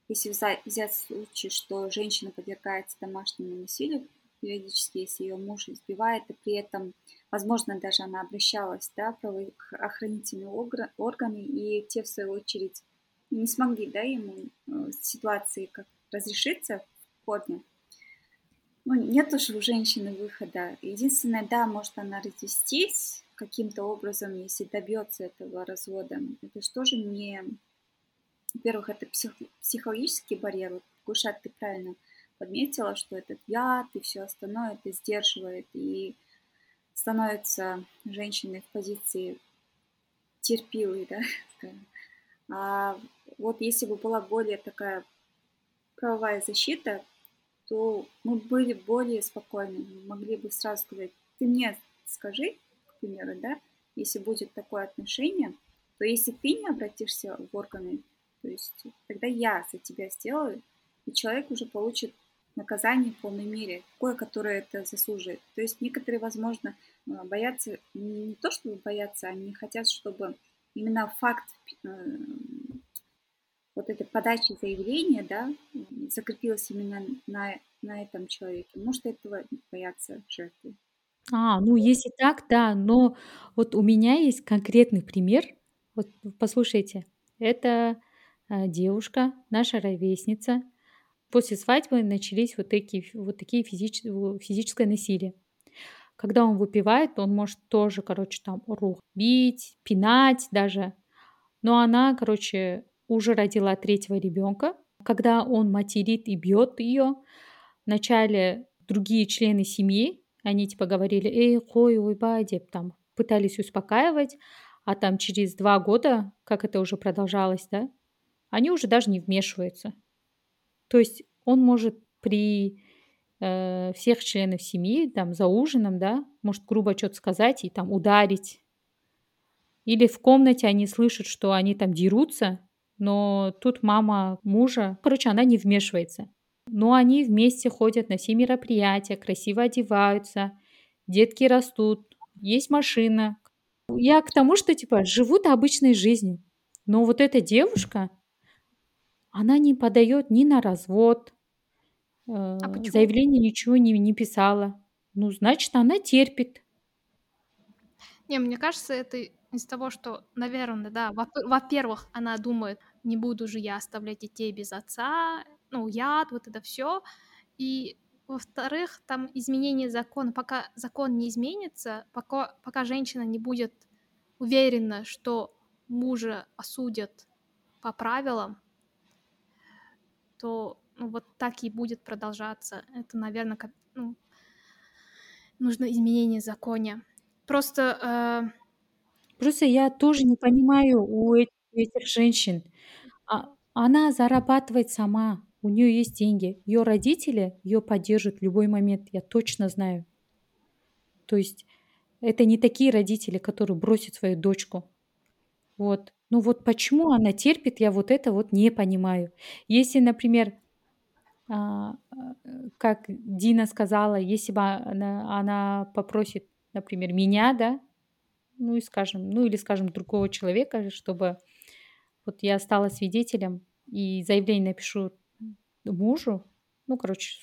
если взять, взять случай, что женщина подвергается домашнему насилию периодически, если ее муж избивает, и при этом, возможно, даже она обращалась, да, в правоохранительные огр- органы, и те, в свою очередь, не смогли, да, ему э, ситуации как разрешиться в корне. Ну, нет уж у женщины выхода. Единственное, да, может она развестись каким-то образом, если добьется этого развода. Это же тоже не... Во-первых, это псих... психологический барьер. Вот, Гушат, ты правильно подметила, что этот яд и все остальное это сдерживает и становится женщиной в позиции терпилой, да. А вот если бы была более такая правовая защита, то мы были более спокойны, могли бы сразу сказать, ты мне скажи, к примеру, да, если будет такое отношение, то если ты не обратишься в органы, то есть тогда я за тебя сделаю, и человек уже получит наказание в полной мере, такое, которое это заслуживает. То есть некоторые, возможно, боятся, не то чтобы боятся, они хотят, чтобы именно факт э, вот этой подачи заявления, да, закрепилась именно на, на этом человеке. Может, этого боятся жертвы. А, ну если так, да, но вот у меня есть конкретный пример. Вот послушайте, это э, девушка, наша ровесница. После свадьбы начались вот такие, вот такие физич, физическое насилие. Когда он выпивает, он может тоже, короче, там рух бить, пинать даже. Но она, короче, уже родила третьего ребенка. Когда он материт и бьет ее, вначале другие члены семьи, они типа говорили, эй, хой, ой, бадеп, там пытались успокаивать, а там через два года, как это уже продолжалось, да, они уже даже не вмешиваются. То есть он может при э, всех членов семьи, там, за ужином, да, может грубо что-то сказать и там ударить. Или в комнате они слышат, что они там дерутся, но тут мама мужа, короче, она не вмешивается. Но они вместе ходят на все мероприятия, красиво одеваются, детки растут, есть машина. Я к тому, что типа живут обычной жизнью. Но вот эта девушка, она не подает ни на развод, э, А заявление ничего не, не писала. Ну, значит, она терпит. Не, мне кажется, это из того, что, наверное, да, во- во-первых, она думает, не буду же я оставлять детей без отца, ну, яд, вот это все. И во-вторых, там изменение закона, пока закон не изменится, пока, пока женщина не будет уверена, что мужа осудят по правилам, то ну, вот так и будет продолжаться. Это, наверное, как, ну, нужно изменение в законе. Просто э, Просто я тоже не понимаю у этих, этих женщин. А, она зарабатывает сама, у нее есть деньги. Ее родители ее поддержат в любой момент, я точно знаю. То есть это не такие родители, которые бросят свою дочку. Вот. Ну вот почему она терпит, я вот это вот не понимаю. Если, например, а, э, как Дина сказала, если бы она, она попросит, например, меня, да, ну и скажем, ну или скажем другого человека, чтобы вот я стала свидетелем и заявление напишу мужу, ну короче,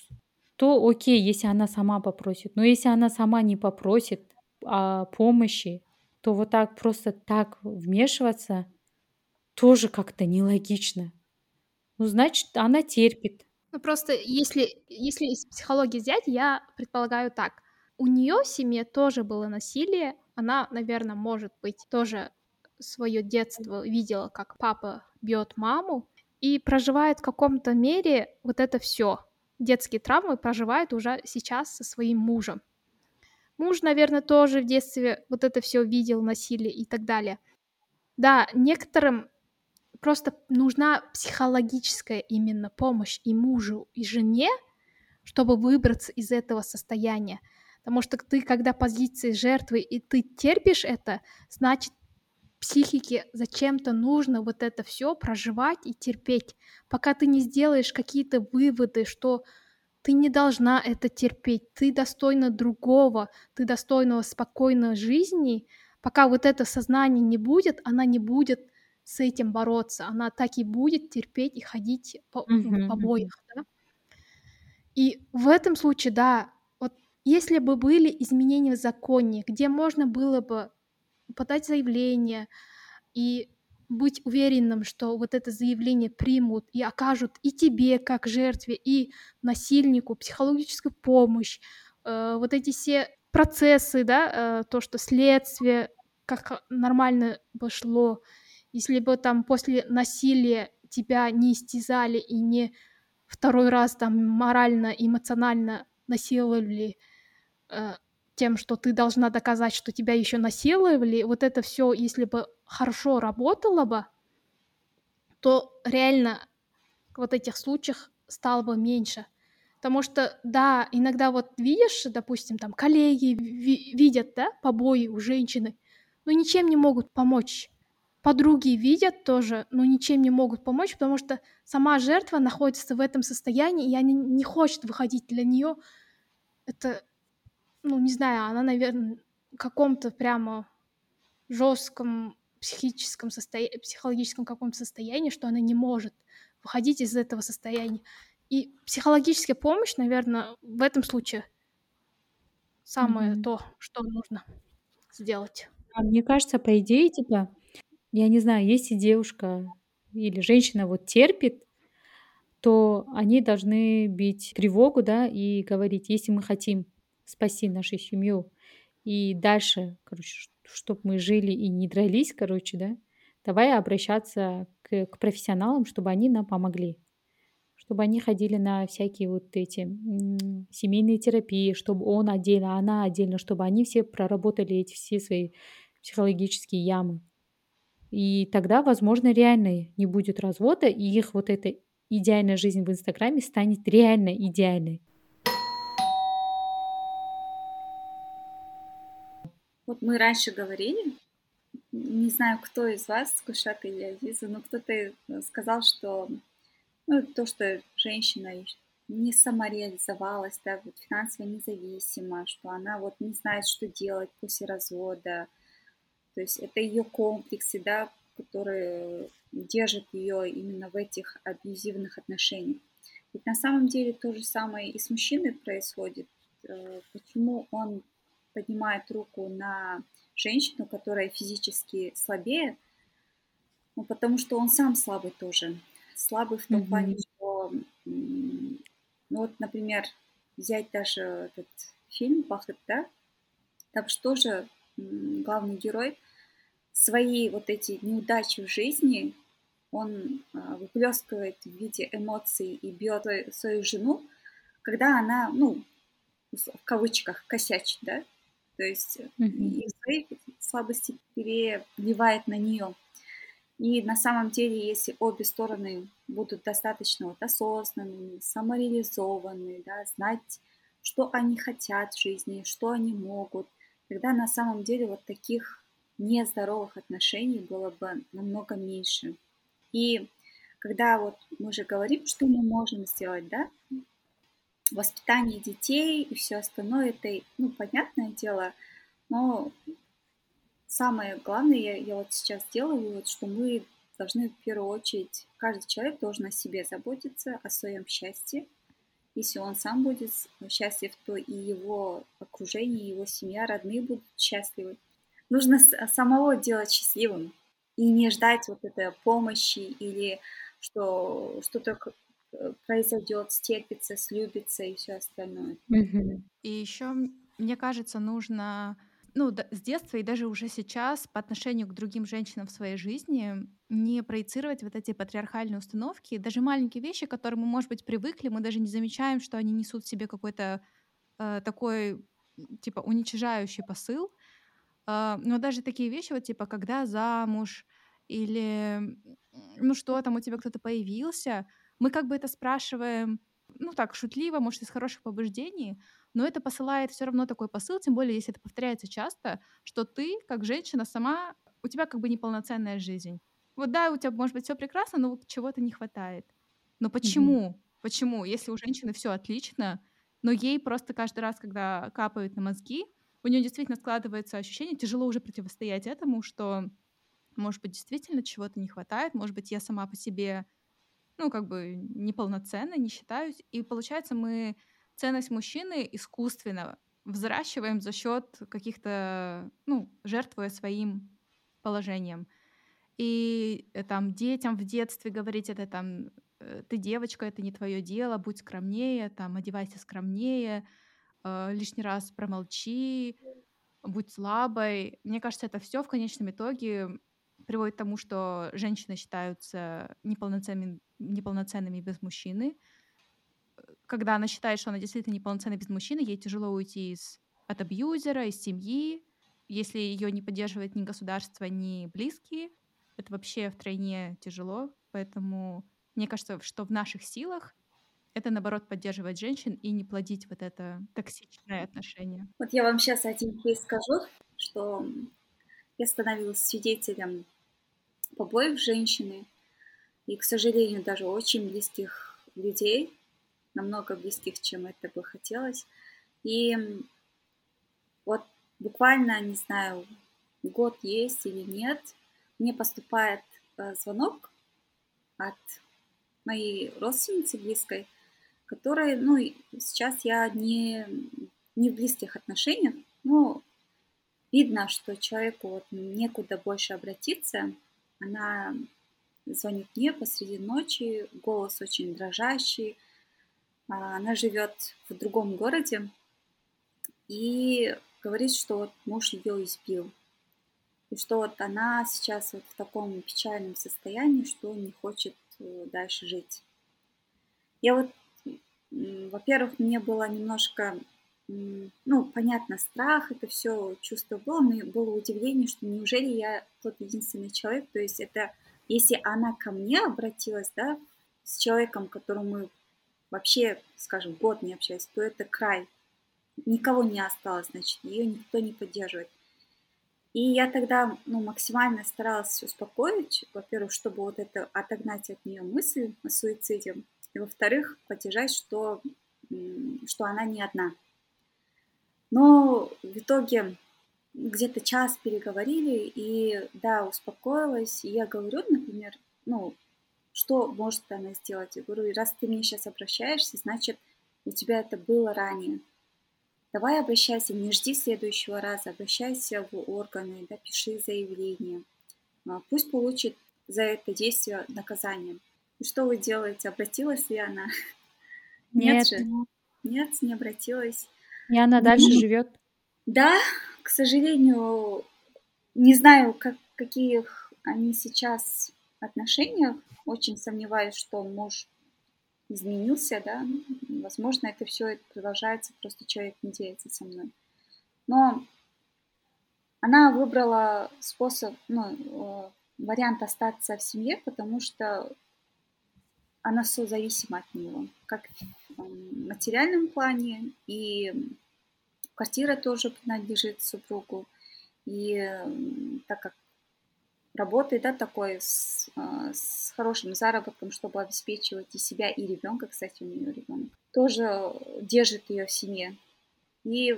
то окей, если она сама попросит. Но если она сама не попросит о помощи, то вот так просто так вмешиваться тоже как-то нелогично. Ну, значит, она терпит. Ну просто если, если из психологии взять, я предполагаю так. У нее в семье тоже было насилие. Она, наверное, может быть, тоже свое детство видела, как папа бьет маму, и проживает в каком-то мере вот это все. Детские травмы проживает уже сейчас со своим мужем. Муж, наверное, тоже в детстве вот это все видел, насилие и так далее. Да, некоторым просто нужна психологическая именно помощь и мужу, и жене, чтобы выбраться из этого состояния. Потому что ты, когда позиции жертвы, и ты терпишь это, значит, психике зачем-то нужно вот это все проживать и терпеть, пока ты не сделаешь какие-то выводы, что ты не должна это терпеть, ты достойна другого, ты достойна спокойной жизни, пока вот это сознание не будет, она не будет с этим бороться, она так и будет терпеть и ходить по, Мгм, в мгм. да. И в этом случае, да, если бы были изменения в законе, где можно было бы подать заявление и быть уверенным, что вот это заявление примут и окажут и тебе, как жертве, и насильнику психологическую помощь, э, вот эти все процессы, да, э, то, что следствие как нормально пошло, если бы там после насилия тебя не истязали и не второй раз там морально, эмоционально насиловали э, тем, что ты должна доказать, что тебя еще насиловали, вот это все, если бы хорошо работало бы, то реально вот этих случаев стало бы меньше. Потому что, да, иногда вот видишь, допустим, там коллеги ви- видят, да, побои у женщины, но ничем не могут помочь. Подруги видят тоже, но ничем не могут помочь, потому что сама жертва находится в этом состоянии, и она не хочет выходить для нее. Это, ну, не знаю, она, наверное, в каком-то прямо жестком психическом состоянии, психологическом каком-то состоянии, что она не может выходить из этого состояния. И психологическая помощь, наверное, в этом случае самое Мгм. то, что нужно сделать. А мне кажется, по идее, типа, я не знаю, если девушка или женщина вот терпит, то они должны бить тревогу, да, и говорить, если мы хотим спасти нашу семью и дальше, короче, чтобы мы жили и не дрались, короче, да, давай обращаться к, к профессионалам, чтобы они нам помогли. Чтобы они ходили на всякие вот эти семейные терапии, чтобы он отдельно, она отдельно, чтобы они все проработали эти все свои психологические ямы. И тогда, возможно, реально не будет развода, и их вот эта идеальная жизнь в Инстаграме станет реально идеальной. Вот мы раньше говорили, не знаю, кто из вас, Кушат или Азиза, но кто-то э, сказал, что ну, то, что женщина не самореализовалась, да, вот финансово независима, что она вот не знает, что делать после развода. То есть это ее комплексы, да, которые держат ее именно в этих абьюзивных отношениях. Ведь на самом деле то же самое и с мужчиной происходит. Э, почему он поднимает руку на женщину, которая физически слабее, ну, потому что он сам слабый тоже. Слабый в том mm-hmm. плане, что, ну вот, например, взять даже этот фильм «Бахыт», да, там что же главный герой свои вот эти неудачи в жизни он а, выплескивает в виде эмоций и бьет свою жену, когда она, ну, в кавычках, косячит, да, то есть mm-hmm. и свои слабости переливает на нее. И на самом деле, если обе стороны будут достаточно вот осознанными, самореализованы, да, знать, что они хотят в жизни, что они могут, тогда на самом деле вот таких нездоровых отношений было бы намного меньше. И когда вот мы же говорим, что мы можем сделать, да, воспитание детей и все остальное, это, ну, понятное дело, но самое главное, я, я вот сейчас делаю вывод, что мы должны в первую очередь, каждый человек должен о себе заботиться, о своем счастье. Если он сам будет счастлив, то и его окружение, его семья, родные будут счастливы. Нужно самого делать счастливым и не ждать вот этой помощи или что что-то произойдет, стерпится, слюбится и все остальное. Mm-hmm. И еще, мне кажется, нужно ну, с детства и даже уже сейчас по отношению к другим женщинам в своей жизни не проецировать вот эти патриархальные установки. Даже маленькие вещи, к которым мы, может быть, привыкли, мы даже не замечаем, что они несут в себе какой-то э, такой, типа, уничижающий посыл. Э, но даже такие вещи, вот, типа, когда замуж или, ну, что там, у тебя кто-то появился, мы как бы это спрашиваем, ну, так, шутливо, может, из хороших побуждений, но это посылает все равно такой посыл, тем более, если это повторяется часто, что ты, как женщина, сама у тебя как бы неполноценная жизнь. Вот да, у тебя может быть все прекрасно, но вот чего-то не хватает. Но почему? Почему? Если у женщины все отлично, но ей просто каждый раз, когда капают на мозги, у нее действительно складывается ощущение, тяжело уже противостоять этому, что, может быть, действительно чего-то не хватает, может быть, я сама по себе, ну, как бы неполноценна, не считаюсь. И получается, мы ценность мужчины искусственно взращиваем за счет каких-то, ну, жертвуя своим положением. И э, там детям в детстве говорить это там э, ты девочка, это не твое дело, будь скромнее, там одевайся скромнее, э, лишний раз промолчи, будь слабой. Мне кажется, это все в конечном итоге приводит к тому, что женщины считаются неполноценными, неполноценными без мужчины. Когда она считает, что она действительно неполноценна без мужчины, ей тяжело уйти из, от абьюзера, из семьи. Если ее не поддерживает ни государство, ни близкие, это вообще втройне тяжело. Поэтому мне кажется, что в наших силах это, наоборот, поддерживать женщин и не плодить вот это токсичное отношение. Вот я вам сейчас один кейс скажу, что я становилась свидетелем побоев женщины, и, к сожалению, даже очень близких людей, намного близких, чем это бы хотелось. И вот буквально, не знаю, год есть или нет, мне поступает э, звонок от моей родственницы близкой, которой, ну, сейчас я не, не в близких отношениях, но видно, что человеку вот некуда больше обратиться. Она звонит мне посреди ночи, голос очень дрожащий. А, она живет в другом городе и говорит, что вот муж ее избил. И что вот она сейчас вот в таком печальном состоянии, что не хочет э, дальше жить. Я вот, во-первых, мне было немножко, ну, понятно, страх, это все чувство было, но было удивление, что неужели я тот единственный человек, то есть это, если она ко мне обратилась, да, с человеком, которому вообще, скажем, год не общались, то это край. Никого не осталось, значит, ее никто не поддерживает. И я тогда ну, максимально старалась успокоить, во-первых, чтобы вот это отогнать от нее мысль о суициде, и во-вторых, поддержать, что, что она не одна. Но в итоге где-то час переговорили, и да, успокоилась, и я говорю, например, ну, что может она сделать? Я говорю, раз ты мне сейчас обращаешься, значит, у тебя это было ранее. Давай обращайся, не жди следующего раза, обращайся в органы, да, пиши заявление. А, пусть получит за это действие наказание. И что вы делаете? Обратилась ли она? Нет, Нет же. Нет, не обратилась. И она дальше живет. Да, к сожалению, не знаю, как, каких они сейчас отношениях. Очень сомневаюсь, что муж изменился, да, возможно, это все продолжается, просто человек не делится со мной. Но она выбрала способ, ну, э, вариант остаться в семье, потому что она созависима от него, как в материальном плане, и квартира тоже принадлежит супругу. И так как работает, да, такой с, а, с хорошим заработком, чтобы обеспечивать и себя, и ребенка, кстати, у нее ребенок, тоже держит ее в семье. И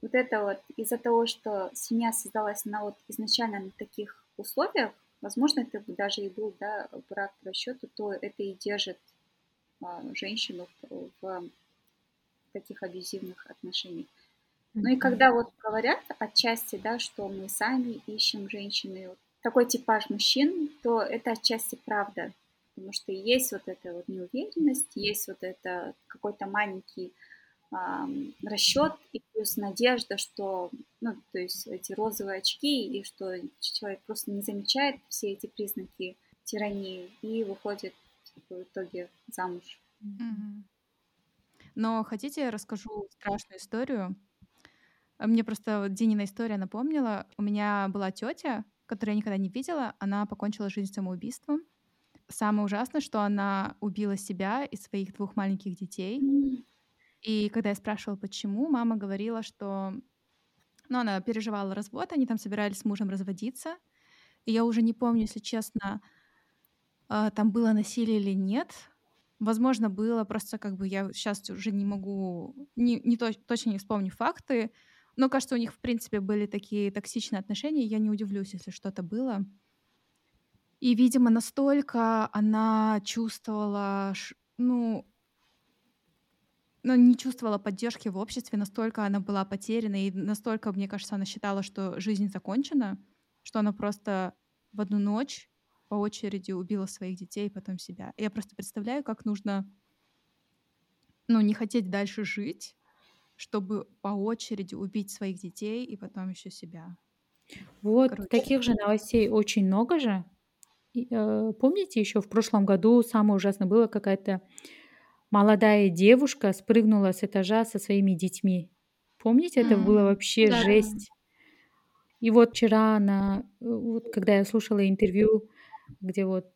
вот это вот из-за того, что семья создалась на вот изначально на таких условиях, возможно, это даже и был, да, брак по расчету, то это и держит а, женщину в, в таких абьюзивных отношениях. Ну и когда вот говорят отчасти, да, что мы сами ищем женщины, вот такой типаж мужчин, то это отчасти правда. Потому что есть вот эта вот неуверенность, есть вот это какой-то маленький э, расчет и плюс надежда, что, ну, то есть эти розовые очки, и что человек просто не замечает все эти признаки тирании и выходит в итоге замуж. Но хотите, я расскажу страшную историю? Мне просто Динина история напомнила. У меня была тетя, которую я никогда не видела, она покончила жизнь самоубийством. Самое ужасное, что она убила себя и своих двух маленьких детей. И когда я спрашивала, почему, мама говорила, что ну, она переживала развод, они там собирались с мужем разводиться, И я уже не помню, если честно, а, там было насилие или нет. Возможно, было, просто как бы я сейчас уже не могу, не, не точ- точно не вспомню факты, но кажется, у них, в принципе, были такие токсичные отношения, я не удивлюсь, если что-то было. И, видимо, настолько она чувствовала, ну, ну, не чувствовала поддержки в обществе, настолько она была потеряна, и настолько, мне кажется, она считала, что жизнь закончена, что она просто в одну ночь по очереди убила своих детей и потом себя. Я просто представляю, как нужно, ну, не хотеть дальше жить, чтобы по очереди убить своих детей и потом еще себя. Вот Короче. таких же новостей очень много же. И, э, помните, еще в прошлом году самое ужасное было какая-то молодая девушка спрыгнула с этажа со своими детьми. Помните, это mm-hmm. было вообще да. жесть. И вот вчера она, э, вот когда я слушала интервью где вот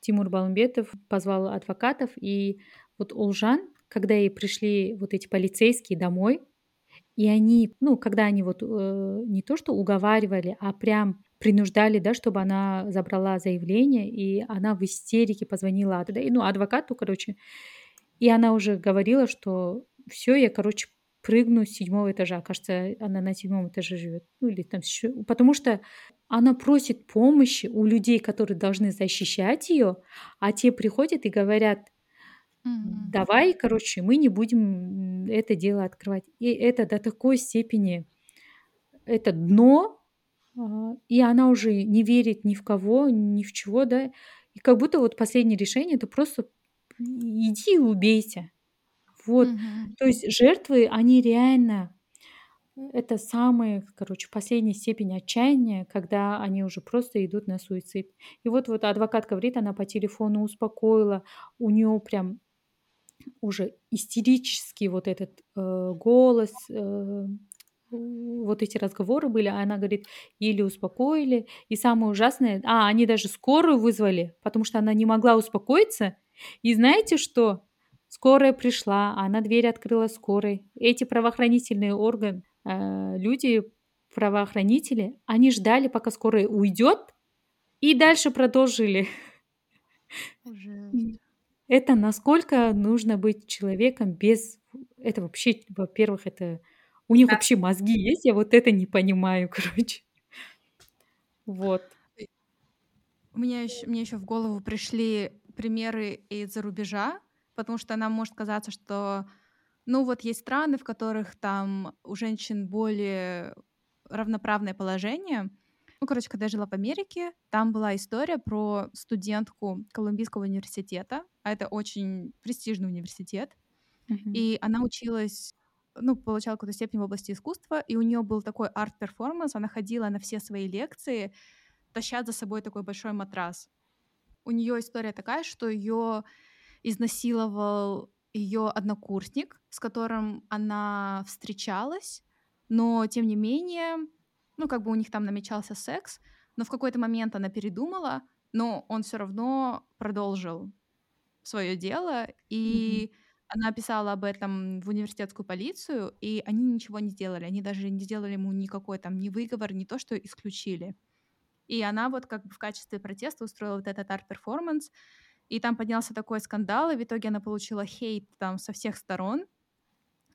Тимур Балымбетов позвал адвокатов, и вот Улжан, когда ей пришли вот эти полицейские домой, и они, ну, когда они вот э, не то что уговаривали, а прям принуждали, да, чтобы она забрала заявление, и она в истерике позвонила, ну, адвокату, короче, и она уже говорила, что все, я, короче, прыгну с седьмого этажа. Кажется, она на седьмом этаже живет. Ну или там. Потому что она просит помощи у людей, которые должны защищать ее, а те приходят и говорят, давай, короче, мы не будем это дело открывать. И это до такой степени, это дно, а, и она уже не верит ни в кого, ни в чего, да. И как будто вот последнее решение это просто иди и убейся. Вот. Угу. То есть жертвы, они реально это самые, короче, последняя степень отчаяния, когда они уже просто идут на суицид. И вот, вот адвокат говорит, она по телефону успокоила, у нее прям уже истерический вот этот э, голос, э, вот эти разговоры были, а она говорит, еле успокоили. И самое ужасное, а, они даже скорую вызвали, потому что она не могла успокоиться. И знаете что? Скорая пришла, она дверь открыла скорой. Эти правоохранительные органы, э, люди, правоохранители, они ждали, пока скорая уйдет, и дальше продолжили. Жесть. Это насколько нужно быть человеком без... Это вообще, во-первых, это... У них вообще мозги есть, я вот это не понимаю, короче. Вот. У меня еще, мне еще в голову пришли примеры из-за рубежа, потому что нам может казаться, что ну вот есть страны, в которых там у женщин более равноправное положение. Ну, короче, когда я жила в Америке, там была история про студентку Колумбийского университета, а это очень престижный университет, mm-hmm. и она училась ну, получала какую-то степень в области искусства, и у нее был такой арт-перформанс, она ходила на все свои лекции, таща за собой такой большой матрас. У нее история такая, что ее изнасиловал ее однокурсник, с которым она встречалась, но тем не менее, ну, как бы у них там намечался секс, но в какой-то момент она передумала, но он все равно продолжил свое дело, и mm-hmm. она писала об этом в университетскую полицию, и они ничего не сделали, они даже не сделали ему никакой там ни выговор, ни то, что исключили. И она вот как бы в качестве протеста устроила вот этот арт-перформанс, и там поднялся такой скандал, и в итоге она получила хейт там со всех сторон.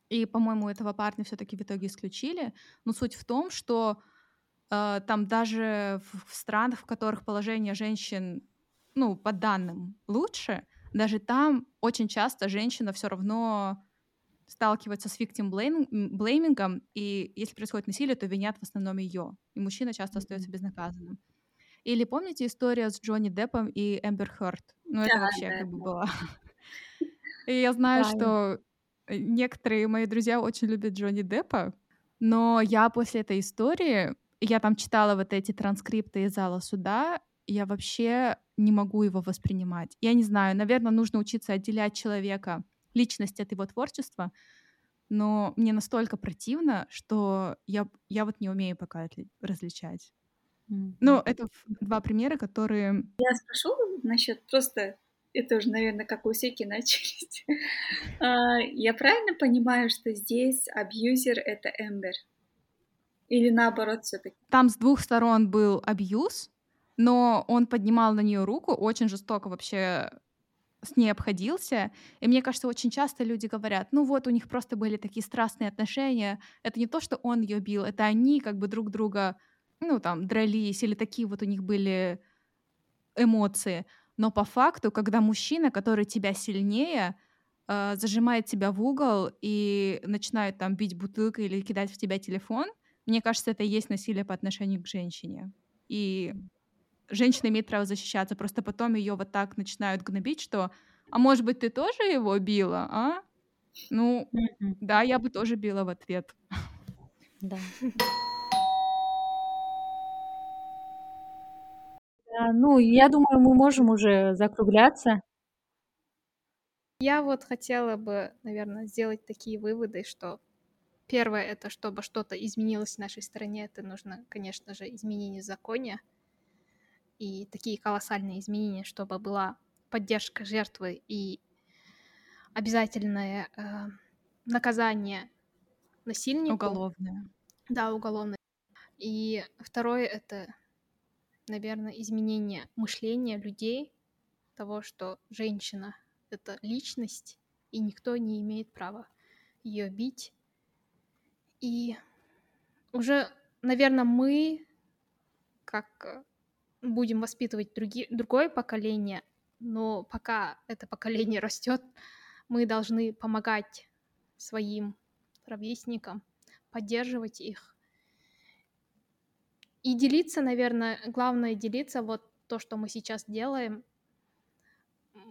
И, по-моему, этого парня все-таки в итоге исключили. Но суть в том, что там даже в, странах, в которых положение женщин, ну, по данным лучше, даже там очень часто женщина все равно сталкивается с victim блеймингом, и если происходит насилие, то винят в основном ее, и мужчина часто остается безнаказанным. Или помните историю с Джонни Деппом и Эмбер Хёрд? Ну, это вообще да, как бы была. И я знаю, что э, некоторые мои друзья очень любят Джонни Деппа, но я после этой истории, я там читала вот эти транскрипты из зала суда, я вообще не могу его воспринимать. Я не знаю, наверное, нужно учиться отделять человека, личность от его творчества, но мне настолько противно, что я, я вот не умею пока различать. Ну, это два примера, которые... Я спрошу насчет просто... Это уже, наверное, как у Секи начались. А, я правильно понимаю, что здесь абьюзер — это Эмбер? Или наоборот все таки Там с двух сторон был абьюз, но он поднимал на нее руку, очень жестоко вообще с ней обходился. И мне кажется, очень часто люди говорят, ну вот, у них просто были такие страстные отношения. Это не то, что он ее бил, это они как бы друг друга, ну там, дрались, или такие вот у них были эмоции. Но по факту, когда мужчина, который тебя сильнее, э, зажимает тебя в угол и начинает там бить бутылкой или кидать в тебя телефон, мне кажется, это и есть насилие по отношению к женщине. И женщина имеет право защищаться, просто потом ее вот так начинают гнобить, что «А может быть, ты тоже его била, а?» Ну, да, я бы тоже била в ответ. Да. Да, ну, я думаю, мы можем уже закругляться. Я вот хотела бы, наверное, сделать такие выводы, что первое это, чтобы что-то изменилось в нашей стране, это нужно, конечно же, изменение в законе и такие колоссальные изменения, чтобы была поддержка жертвы и обязательное э, наказание насильнику. Уголовное. Да, уголовное. И второе это, наверное, изменение мышления людей, того, что женщина это личность, и никто не имеет права ее бить. И уже, наверное, мы, как будем воспитывать други, другое поколение, но пока это поколение растет, мы должны помогать своим ровесникам, поддерживать их. И делиться, наверное, главное делиться вот то, что мы сейчас делаем.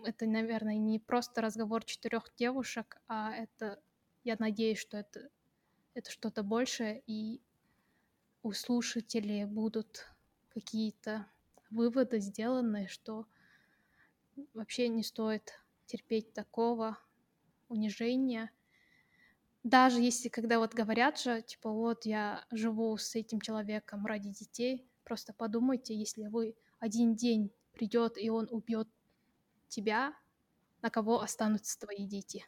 Это, наверное, не просто разговор четырех девушек, а это, я надеюсь, что это, это что-то большее, и у слушателей будут какие-то выводы сделаны, что вообще не стоит терпеть такого унижения. Даже если, когда вот говорят же, типа, вот я живу с этим человеком ради детей, просто подумайте, если вы один день придет и он убьет тебя, на кого останутся твои дети.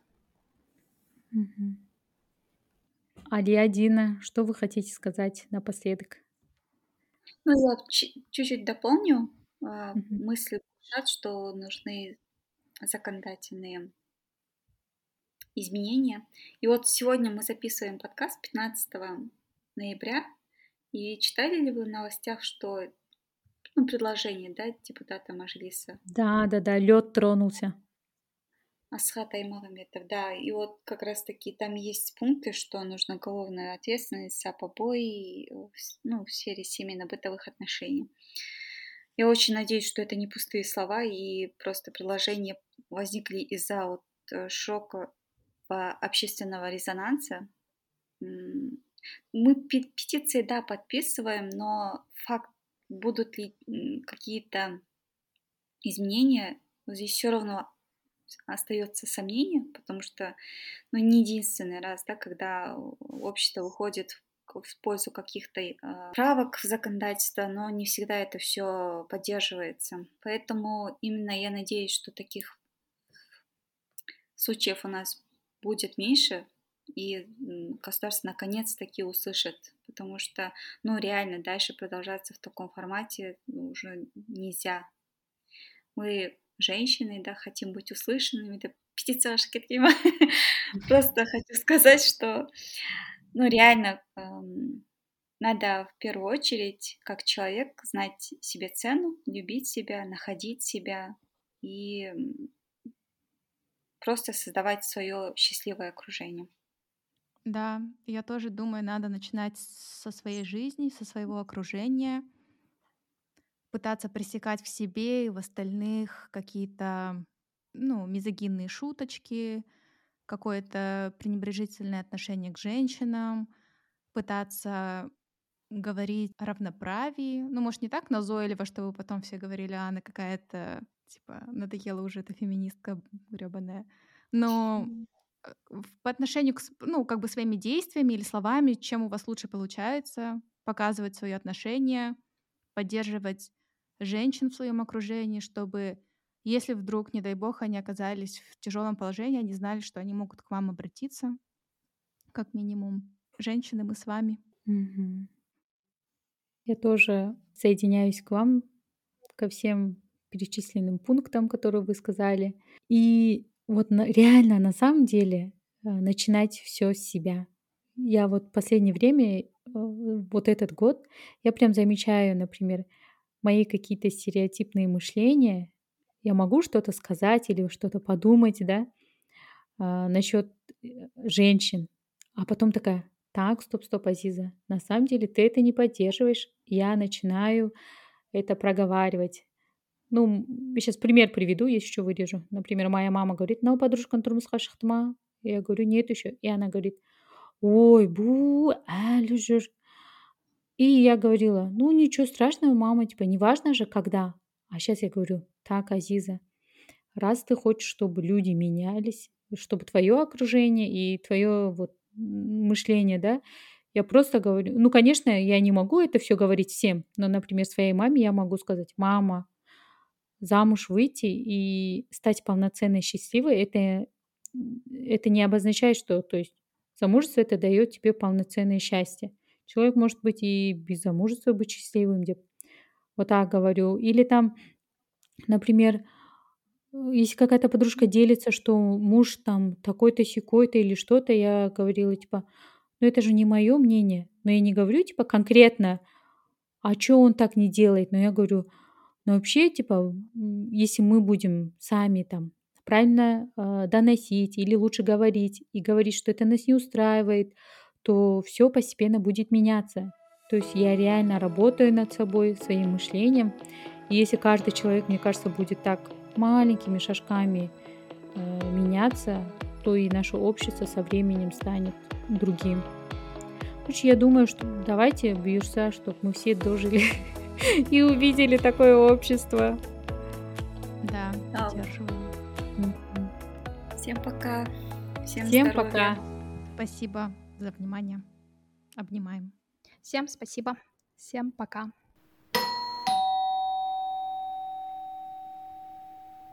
Мгм. Алиадина, что вы хотите сказать напоследок? Ну, я чуть-чуть дополню Мгм. мысли, что нужны законодательные изменения. И вот сегодня мы записываем подкаст 15 ноября. И читали ли вы в новостях, что ну, предложение да, депутата Мажилиса Да, да, да, лед тронулся. Асхат Аймагомедов, да, и вот как раз таки там есть пункты, что нужна уголовная ответственность за побои э, ну, в сфере семейно-бытовых отношений. Я очень надеюсь, что это не пустые слова, и просто предложения возникли из-за вот э, шока общественного резонанса. Мы пе- петиции, да, подписываем, но факт, будут ли какие-то изменения, здесь все равно остается сомнение, потому что ну, не единственный раз, да, когда общество выходит в в пользу каких-то э, правок в законодательство, но не всегда это все поддерживается. Поэтому именно я надеюсь, что таких случаев у нас будет меньше, и государство наконец-таки услышит, потому что, ну, реально дальше продолжаться в таком формате уже нельзя. Мы женщины, да, хотим быть услышанными, да, пятицашки такие. Просто хочу сказать, что, ну, реально эм, надо в первую очередь, как человек, знать себе цену, любить себя, находить себя и просто создавать свое счастливое окружение. Да, я тоже думаю, надо начинать со своей жизни, со своего окружения, пытаться пресекать в себе и в остальных какие-то, ну, мизогинные шуточки, какое-то пренебрежительное отношение к женщинам, пытаться говорить о равноправии. Ну, может, не так назойливо, чтобы потом все говорили, а она какая-то, типа, надоела уже эта феминистка гребаная. Но э, по отношению к, ну, как бы своими действиями или словами, чем у вас лучше получается, показывать свое отношение, поддерживать женщин в своем окружении, чтобы, если вдруг, не дай бог, они оказались в тяжелом положении, они знали, что они могут к вам обратиться, как минимум. Женщины, мы с вами. Мгм. Я тоже соединяюсь к вам ко всем перечисленным пунктам, которые вы сказали. И вот на, реально, на самом деле, э, начинать все с себя. Я вот в последнее время, э, вот этот год, я прям замечаю, например, мои какие-то стереотипные мышления. Я могу что-то сказать или что-то подумать, да, а, насчет э, женщин, а потом такая, так, стоп, стоп, Азиза, на самом деле ты это не поддерживаешь. Я начинаю это проговаривать. Ну, сейчас пример приведу, если еще вырежу. Например, моя мама говорит, ну, подружка тұрмысқа шықты ма? Я говорю, нет еще. И она говорит, ой, бу, әлі жүр. И я говорила, ну, ничего страшного, мама, типа, неважно же, когда. А сейчас я говорю, так, Азиза, раз ты хочешь, чтобы люди менялись, чтобы твое окружение и твое вот мышление, да, я просто говорю, ну, конечно, я не могу это все говорить всем, но, например, своей маме я могу сказать, мама, замуж выйти и стать полноценной счастливой, это, это не обозначает, что, то есть, замужество это дает тебе полноценное счастье. Человек может быть и без замужества быть счастливым, вот так говорю. Или там, например, если какая-то подружка делится, что муж там такой-то, секой-то или что-то, я говорила, типа, ну это же не мое мнение. Но я не говорю, типа, конкретно, а что он так не делает. Но я говорю, ну вообще, типа, если мы будем сами там правильно э, доносить или лучше говорить и говорить, что это нас не устраивает, то все постепенно будет меняться. То есть я реально работаю над собой, своим мышлением. И если каждый человек, мне кажется, будет так маленькими шажками э, меняться, то и наше общество со временем станет другим. Короче, я думаю, что давайте бьешься, чтобы мы все дожили и увидели такое общество. Да, поддерживаю. Всем пока. Всем, Всем пока. Спасибо за внимание. Обнимаем. Всем спасибо. Всем пока.